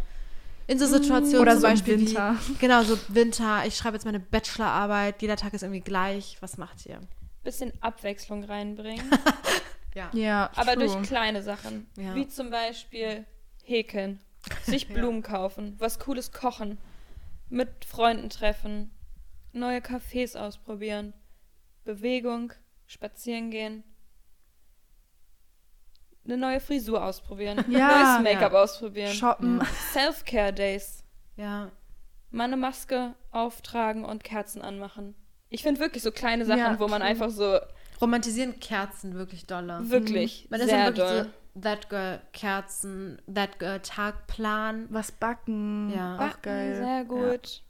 in so Situationen Oder zum so Beispiel Winter. wie, genau, so Winter, ich schreibe jetzt meine Bachelorarbeit, jeder Tag ist irgendwie gleich. Was macht ihr? Bisschen Abwechslung reinbringen. Ja. Ja, aber true. durch kleine Sachen. Ja. Wie zum Beispiel häkeln. Sich Blumen kaufen. Was Cooles kochen. Mit Freunden treffen. Neue Cafés ausprobieren. Bewegung. Spazieren gehen. Eine neue Frisur ausprobieren. Ja. Neues Make-up ausprobieren. Shoppen. Ja. Self-Care-Days. Ja. Mal eine Maske auftragen und Kerzen anmachen. Ich finde wirklich so kleine Sachen, Ja, wo man einfach so Romantisieren Kerzen wirklich doller. wirklich Man ist sehr wirklich doll. so, That Girl Kerzen, That Girl Tagplan. Was backen. Ja. Auch Backen, geil. Sehr gut.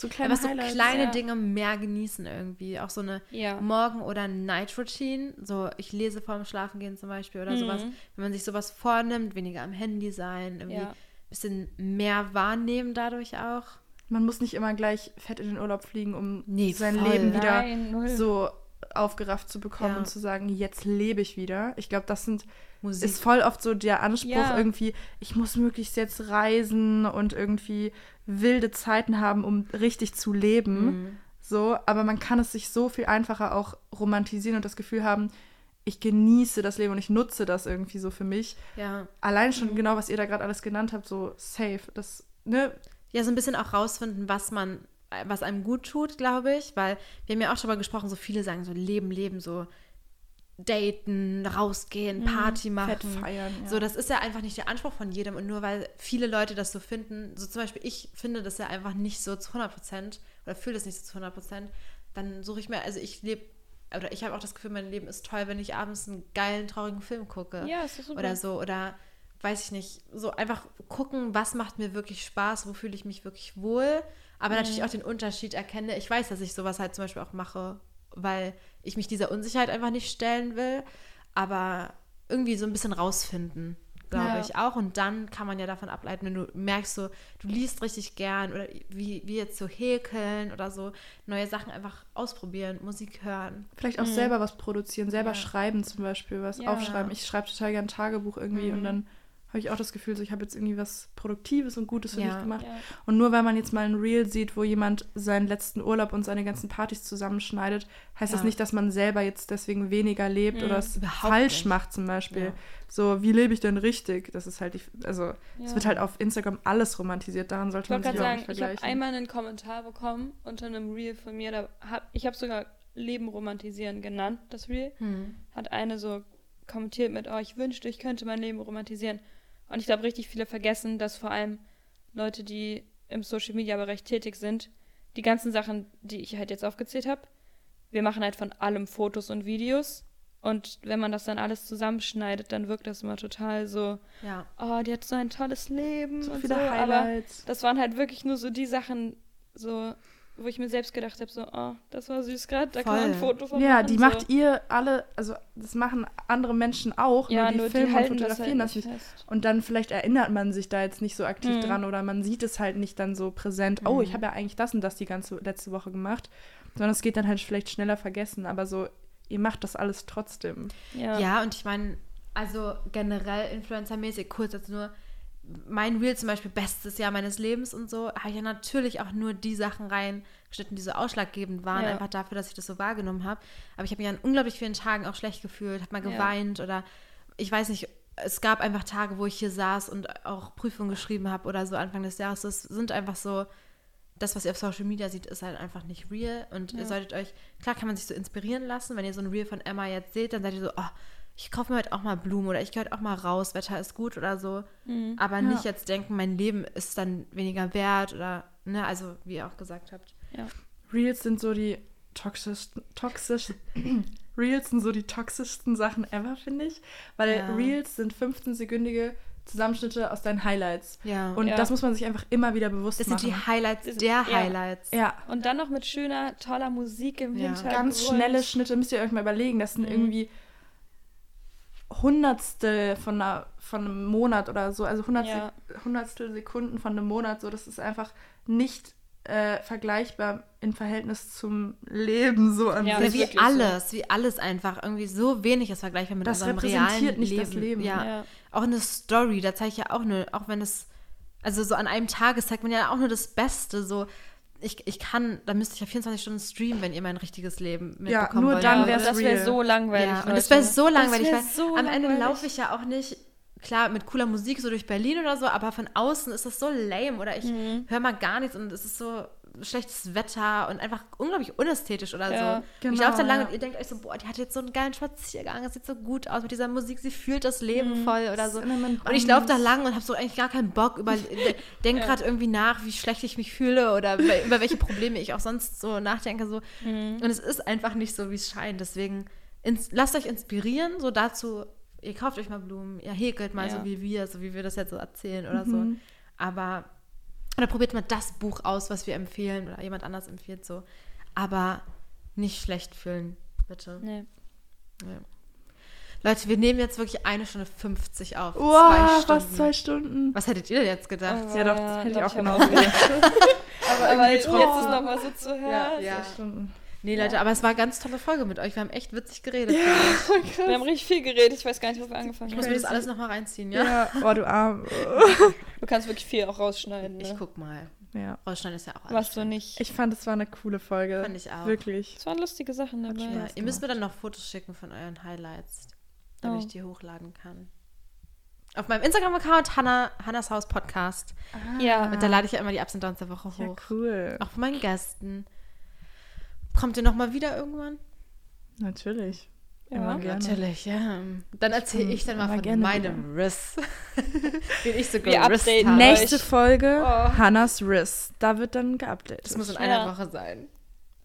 So kleine Aber so Highlights. kleine ja. Dinge mehr genießen irgendwie. Auch so eine Ja. Morgen- oder Night-Routine. So, ich lese vorm Schlafengehen zum Beispiel oder Mhm. sowas. Wenn man sich sowas vornimmt, weniger am Handy sein, irgendwie Ja. ein bisschen mehr wahrnehmen dadurch auch. Man muss nicht immer gleich fett in den Urlaub fliegen, um Nee, sein voll. Leben wieder Nein, so aufgerafft zu bekommen Ja. und zu sagen, jetzt lebe ich wieder. Ich glaube, das sind, Musik. ist voll oft so der Anspruch Ja. irgendwie, ich muss möglichst jetzt reisen und irgendwie wilde Zeiten haben, um richtig zu leben. Mhm. So, aber man kann es sich so viel einfacher auch romantisieren und das Gefühl haben, ich genieße das Leben und ich nutze das irgendwie so für mich. Ja. Allein Mhm. schon genau, was ihr da gerade alles genannt habt, so safe. Das, ne? Ja, so ein bisschen auch rausfinden, was man, was einem gut tut, glaube ich, weil wir haben ja auch schon mal gesprochen, so viele sagen so Leben, Leben, so daten, rausgehen, Party machen. Feiern. Ja. So, das ist ja einfach nicht der Anspruch von jedem. Und nur weil viele Leute das so finden, so zum Beispiel ich finde das ja einfach nicht so zu 100 Prozent oder fühle das nicht so zu 100 Prozent, dann suche ich mir, also ich lebe, oder ich habe auch das Gefühl, mein Leben ist toll, wenn ich abends einen geilen, traurigen Film gucke. Ja, ist super. Oder so, oder weiß ich nicht, so einfach gucken, was macht mir wirklich Spaß, wo fühle ich mich wirklich wohl, aber natürlich auch den Unterschied erkenne. Ich weiß, dass ich sowas halt zum Beispiel auch mache, weil ich mich dieser Unsicherheit einfach nicht stellen will, aber irgendwie so ein bisschen rausfinden, glaube Ja. ich auch. Und dann kann man ja davon ableiten, wenn du merkst, so, du liest richtig gern oder wie, wie jetzt so häkeln oder so, neue Sachen einfach ausprobieren, Musik hören. Vielleicht auch selber was produzieren, selber Ja. schreiben zum Beispiel, was Ja. aufschreiben. Ich schreibe total gern Tagebuch irgendwie und dann habe ich auch das Gefühl, so ich habe jetzt irgendwie was Produktives und Gutes für Ja. mich gemacht. Ja. Und nur weil man jetzt mal ein Reel sieht, wo jemand seinen letzten Urlaub und seine ganzen Partys zusammenschneidet, heißt das Ja. nicht, dass man selber jetzt deswegen weniger lebt oder es Überhaupt falsch nicht. macht zum Beispiel. Ja. So, wie lebe ich denn richtig? Das ist halt, die, also es wird halt auf Instagram alles romantisiert, daran sollte Ich man sich auch nicht sagen, ich habe vergleichen. einmal einen Kommentar bekommen unter einem Reel von mir. Da hab, ich habe sogar Leben romantisieren genannt, das Reel. Hat eine so kommentiert mit, oh, ich wünschte, ich könnte mein Leben romantisieren. Und ich glaube, richtig viele vergessen, dass vor allem Leute, die im Social-Media-Bereich tätig sind, die ganzen Sachen, die ich halt jetzt aufgezählt habe, wir machen halt von allem Fotos und Videos. Und wenn man das dann alles zusammenschneidet, dann wirkt das immer total so, Ja. oh, die hat so ein tolles Leben so und viele so, aber Highlights. das waren halt wirklich nur so die Sachen, so, wo ich mir selbst gedacht habe, so, oh, das war süß gerade, da kann man ein Voll. Foto von Ja, machen. die so. macht ihr alle, also das machen andere Menschen auch, ja, nur die nur filmen die und das fotografieren halt das nicht nicht. fest. Und dann vielleicht erinnert man sich da jetzt nicht so aktiv Mhm. dran oder man sieht es halt nicht dann so präsent, oh, ich habe ja eigentlich das und das die ganze letzte Woche gemacht, sondern es geht dann halt vielleicht schneller vergessen, aber so, ihr macht das alles trotzdem. Ja. Ja, und ich meine, also generell influencermäßig, kurz jetzt nur, mein Reel zum Beispiel, bestes Jahr meines Lebens und so, habe ich ja natürlich auch nur die Sachen reingeschnitten, die so ausschlaggebend waren, Ja. einfach dafür, dass ich das so wahrgenommen habe. Aber ich habe mich an unglaublich vielen Tagen auch schlecht gefühlt, habe mal Ja. geweint oder ich weiß nicht, es gab einfach Tage, wo ich hier saß und auch Prüfungen geschrieben habe oder so Anfang des Jahres. Das sind einfach so, das, was ihr auf Social Media seht, ist halt einfach nicht real. Und ihr solltet euch, klar kann man sich so inspirieren lassen. Wenn ihr so ein Reel von Emma jetzt seht, dann seid ihr so, oh, ich kaufe mir heute auch mal Blumen oder ich gehe heute auch mal raus, Wetter ist gut oder so. Aber nicht jetzt denken, mein Leben ist dann weniger wert oder, ne, also wie ihr auch gesagt habt. Reels sind so die toxischsten, toxisch, Reels sind so die toxischsten Sachen ever, finde ich, weil Ja. Reels sind 15-sekündige Zusammenschnitte aus deinen Highlights. Ja. Und Ja. das muss man sich einfach immer wieder bewusst Das sind machen. die Highlights Das- der ja. Highlights. ja, Und dann noch mit schöner, toller Musik im Ja. Hintergrund. ganz schnelle Schnitte, müsst ihr euch mal überlegen. Das sind irgendwie Hundertstel von, einer, von einem Monat oder so, also Hundertstel, Ja. Hundertstel Sekunden von einem Monat. So, das ist einfach nicht äh, vergleichbar im Verhältnis zum Leben so an Ja, sich. wie wirklich so. alles, wie alles einfach irgendwie so wenig ist vergleichbar mit Das unserem repräsentiert realen nicht Leben. das Leben. Ja. Ja. Auch eine Story, da zeige ich ja auch nur, auch wenn es, also so an einem Tag ist, zeigt man ja auch nur das Beste. So, ich, ich kann, da müsste ich ja 24 Stunden streamen, wenn ihr mein richtiges Leben Ja, mitbekommen nur wollt. dann Ja, wär's das wäre so langweilig. Ja, und das wäre so langweilig, wär weil so am Ende laufe ich ja auch nicht, klar, mit cooler Musik so durch Berlin oder so, aber von außen ist das so lame oder ich Mhm. höre mal gar nichts und es ist so schlechtes Wetter und einfach unglaublich unästhetisch oder Ja, so. und ich genau, laufe dann lang ja. und ihr denkt euch so, boah, die hat jetzt so einen geilen Spaziergang, es sieht so gut aus mit dieser Musik, sie fühlt das Leben voll oder so. Und ich laufe da lang und habe so eigentlich gar keinen Bock über, denk gerade irgendwie nach, wie schlecht ich mich fühle oder über, über welche Probleme ich auch sonst so nachdenke so. Und es ist einfach nicht so, wie es scheint. Deswegen ins, lasst euch inspirieren, so dazu. Ihr kauft euch mal Blumen, ihr häkelt mal Ja. so wie wir, so wie wir das jetzt so erzählen oder so. Aber oder probiert mal das Buch aus, was wir empfehlen oder jemand anders empfiehlt so. Aber nicht schlecht fühlen, bitte. Nee. Leute, wir nehmen jetzt wirklich eine Stunde 50 auf. Wow, zwei fast Stunden. zwei Stunden. Was hättet ihr denn jetzt gedacht? Ja, doch, Ja, das hätte ich auch genauso auch gedacht. Aber, aber jetzt ist nochmal so zu hören. ja. Zwei Stunden. Nee, Leute, aber es war eine ganz tolle Folge mit euch. Wir haben echt witzig geredet. ich. Wir haben richtig viel geredet. Ich weiß gar nicht, wo wir angefangen Ich muss haben. mir das alles nochmal reinziehen, ja? Ja, oh, du Arm. Du kannst wirklich viel auch rausschneiden. Ich Ne? guck mal. Ja. Rausschneiden ist ja auch Was du nicht. Ich fand, es war eine coole Folge. Fand ich auch. Wirklich. Es waren lustige Sachen dabei. Ja, ihr müsst mir dann noch Fotos schicken von euren Highlights, damit Oh. ich die hochladen kann. Auf meinem Instagram-Account Hannah, Hannas Haus Podcast. Ja. Und da lade ich ja immer die Ups und Downs der Woche Ja, hoch. cool. Auch von meinen Gästen. Kommt ihr noch mal wieder irgendwann? Natürlich. Immer Ja. gerne. Natürlich, ja. Dann erzähle ich dann mal immer von gerne meinem Riss. Wie ich so updaten habe. Nächste Folge, Oh. Hannahs Riss. Da wird dann geupdatet. Das muss in einer Ja. Woche sein.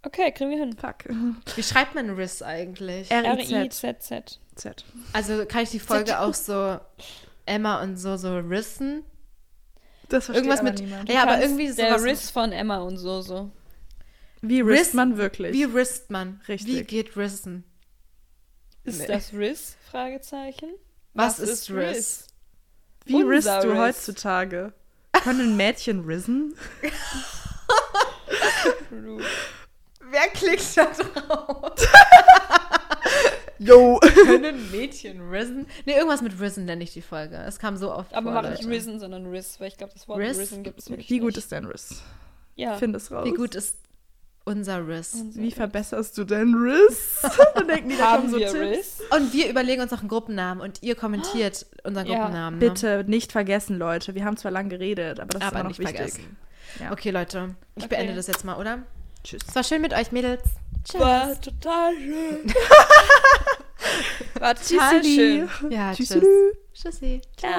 Okay, kriegen wir hin. Fuck. Wie schreibt man Riss eigentlich? R-I-Z. R-I-Z-Z. Z. Also kann ich die Folge auch so Emma und so so rissen? Das versteht Irgendwas aber mit niemand. Ja, aber irgendwie Der sowas Riss von Emma und so, so. Wie Riss- risst man wirklich? Wie risst man? Richtig. Wie geht rissen? Ist Nee. das Riss? Fragezeichen. Was, ist Riss? Wie Unser risst du Riss. heutzutage? Können Mädchen risen? Wer klickt da drauf? Yo! Können Mädchen risen? Nee, irgendwas mit risen nenne ich die Folge. Es kam so oft Aber vor, mach nicht. Risen, sondern Riss, weil ich glaube, das Wort Riss? Risen gibt es wirklich Wie gut nicht. ist dein Riss? Ja. Find es raus. Wie gut ist unser Riss? Unser Wie verbesserst du dein Riss? Dann denken die, da Haben so wir Tipps. Riss? Und wir überlegen uns noch einen Gruppennamen und ihr kommentiert unseren Ja, Gruppennamen. ne? Bitte nicht vergessen, Leute. Wir haben zwar lang geredet, aber das ist Aber immer noch nicht wichtig. vergessen. Ja. Okay, Leute, ich Okay. beende das jetzt mal, oder? Tschüss. Es war schön mit euch, Mädels. Tschüss. War total schön. War total Tschüssi. schön. Ja, Tschüssi. tschüss. Tschüssi. Ciao.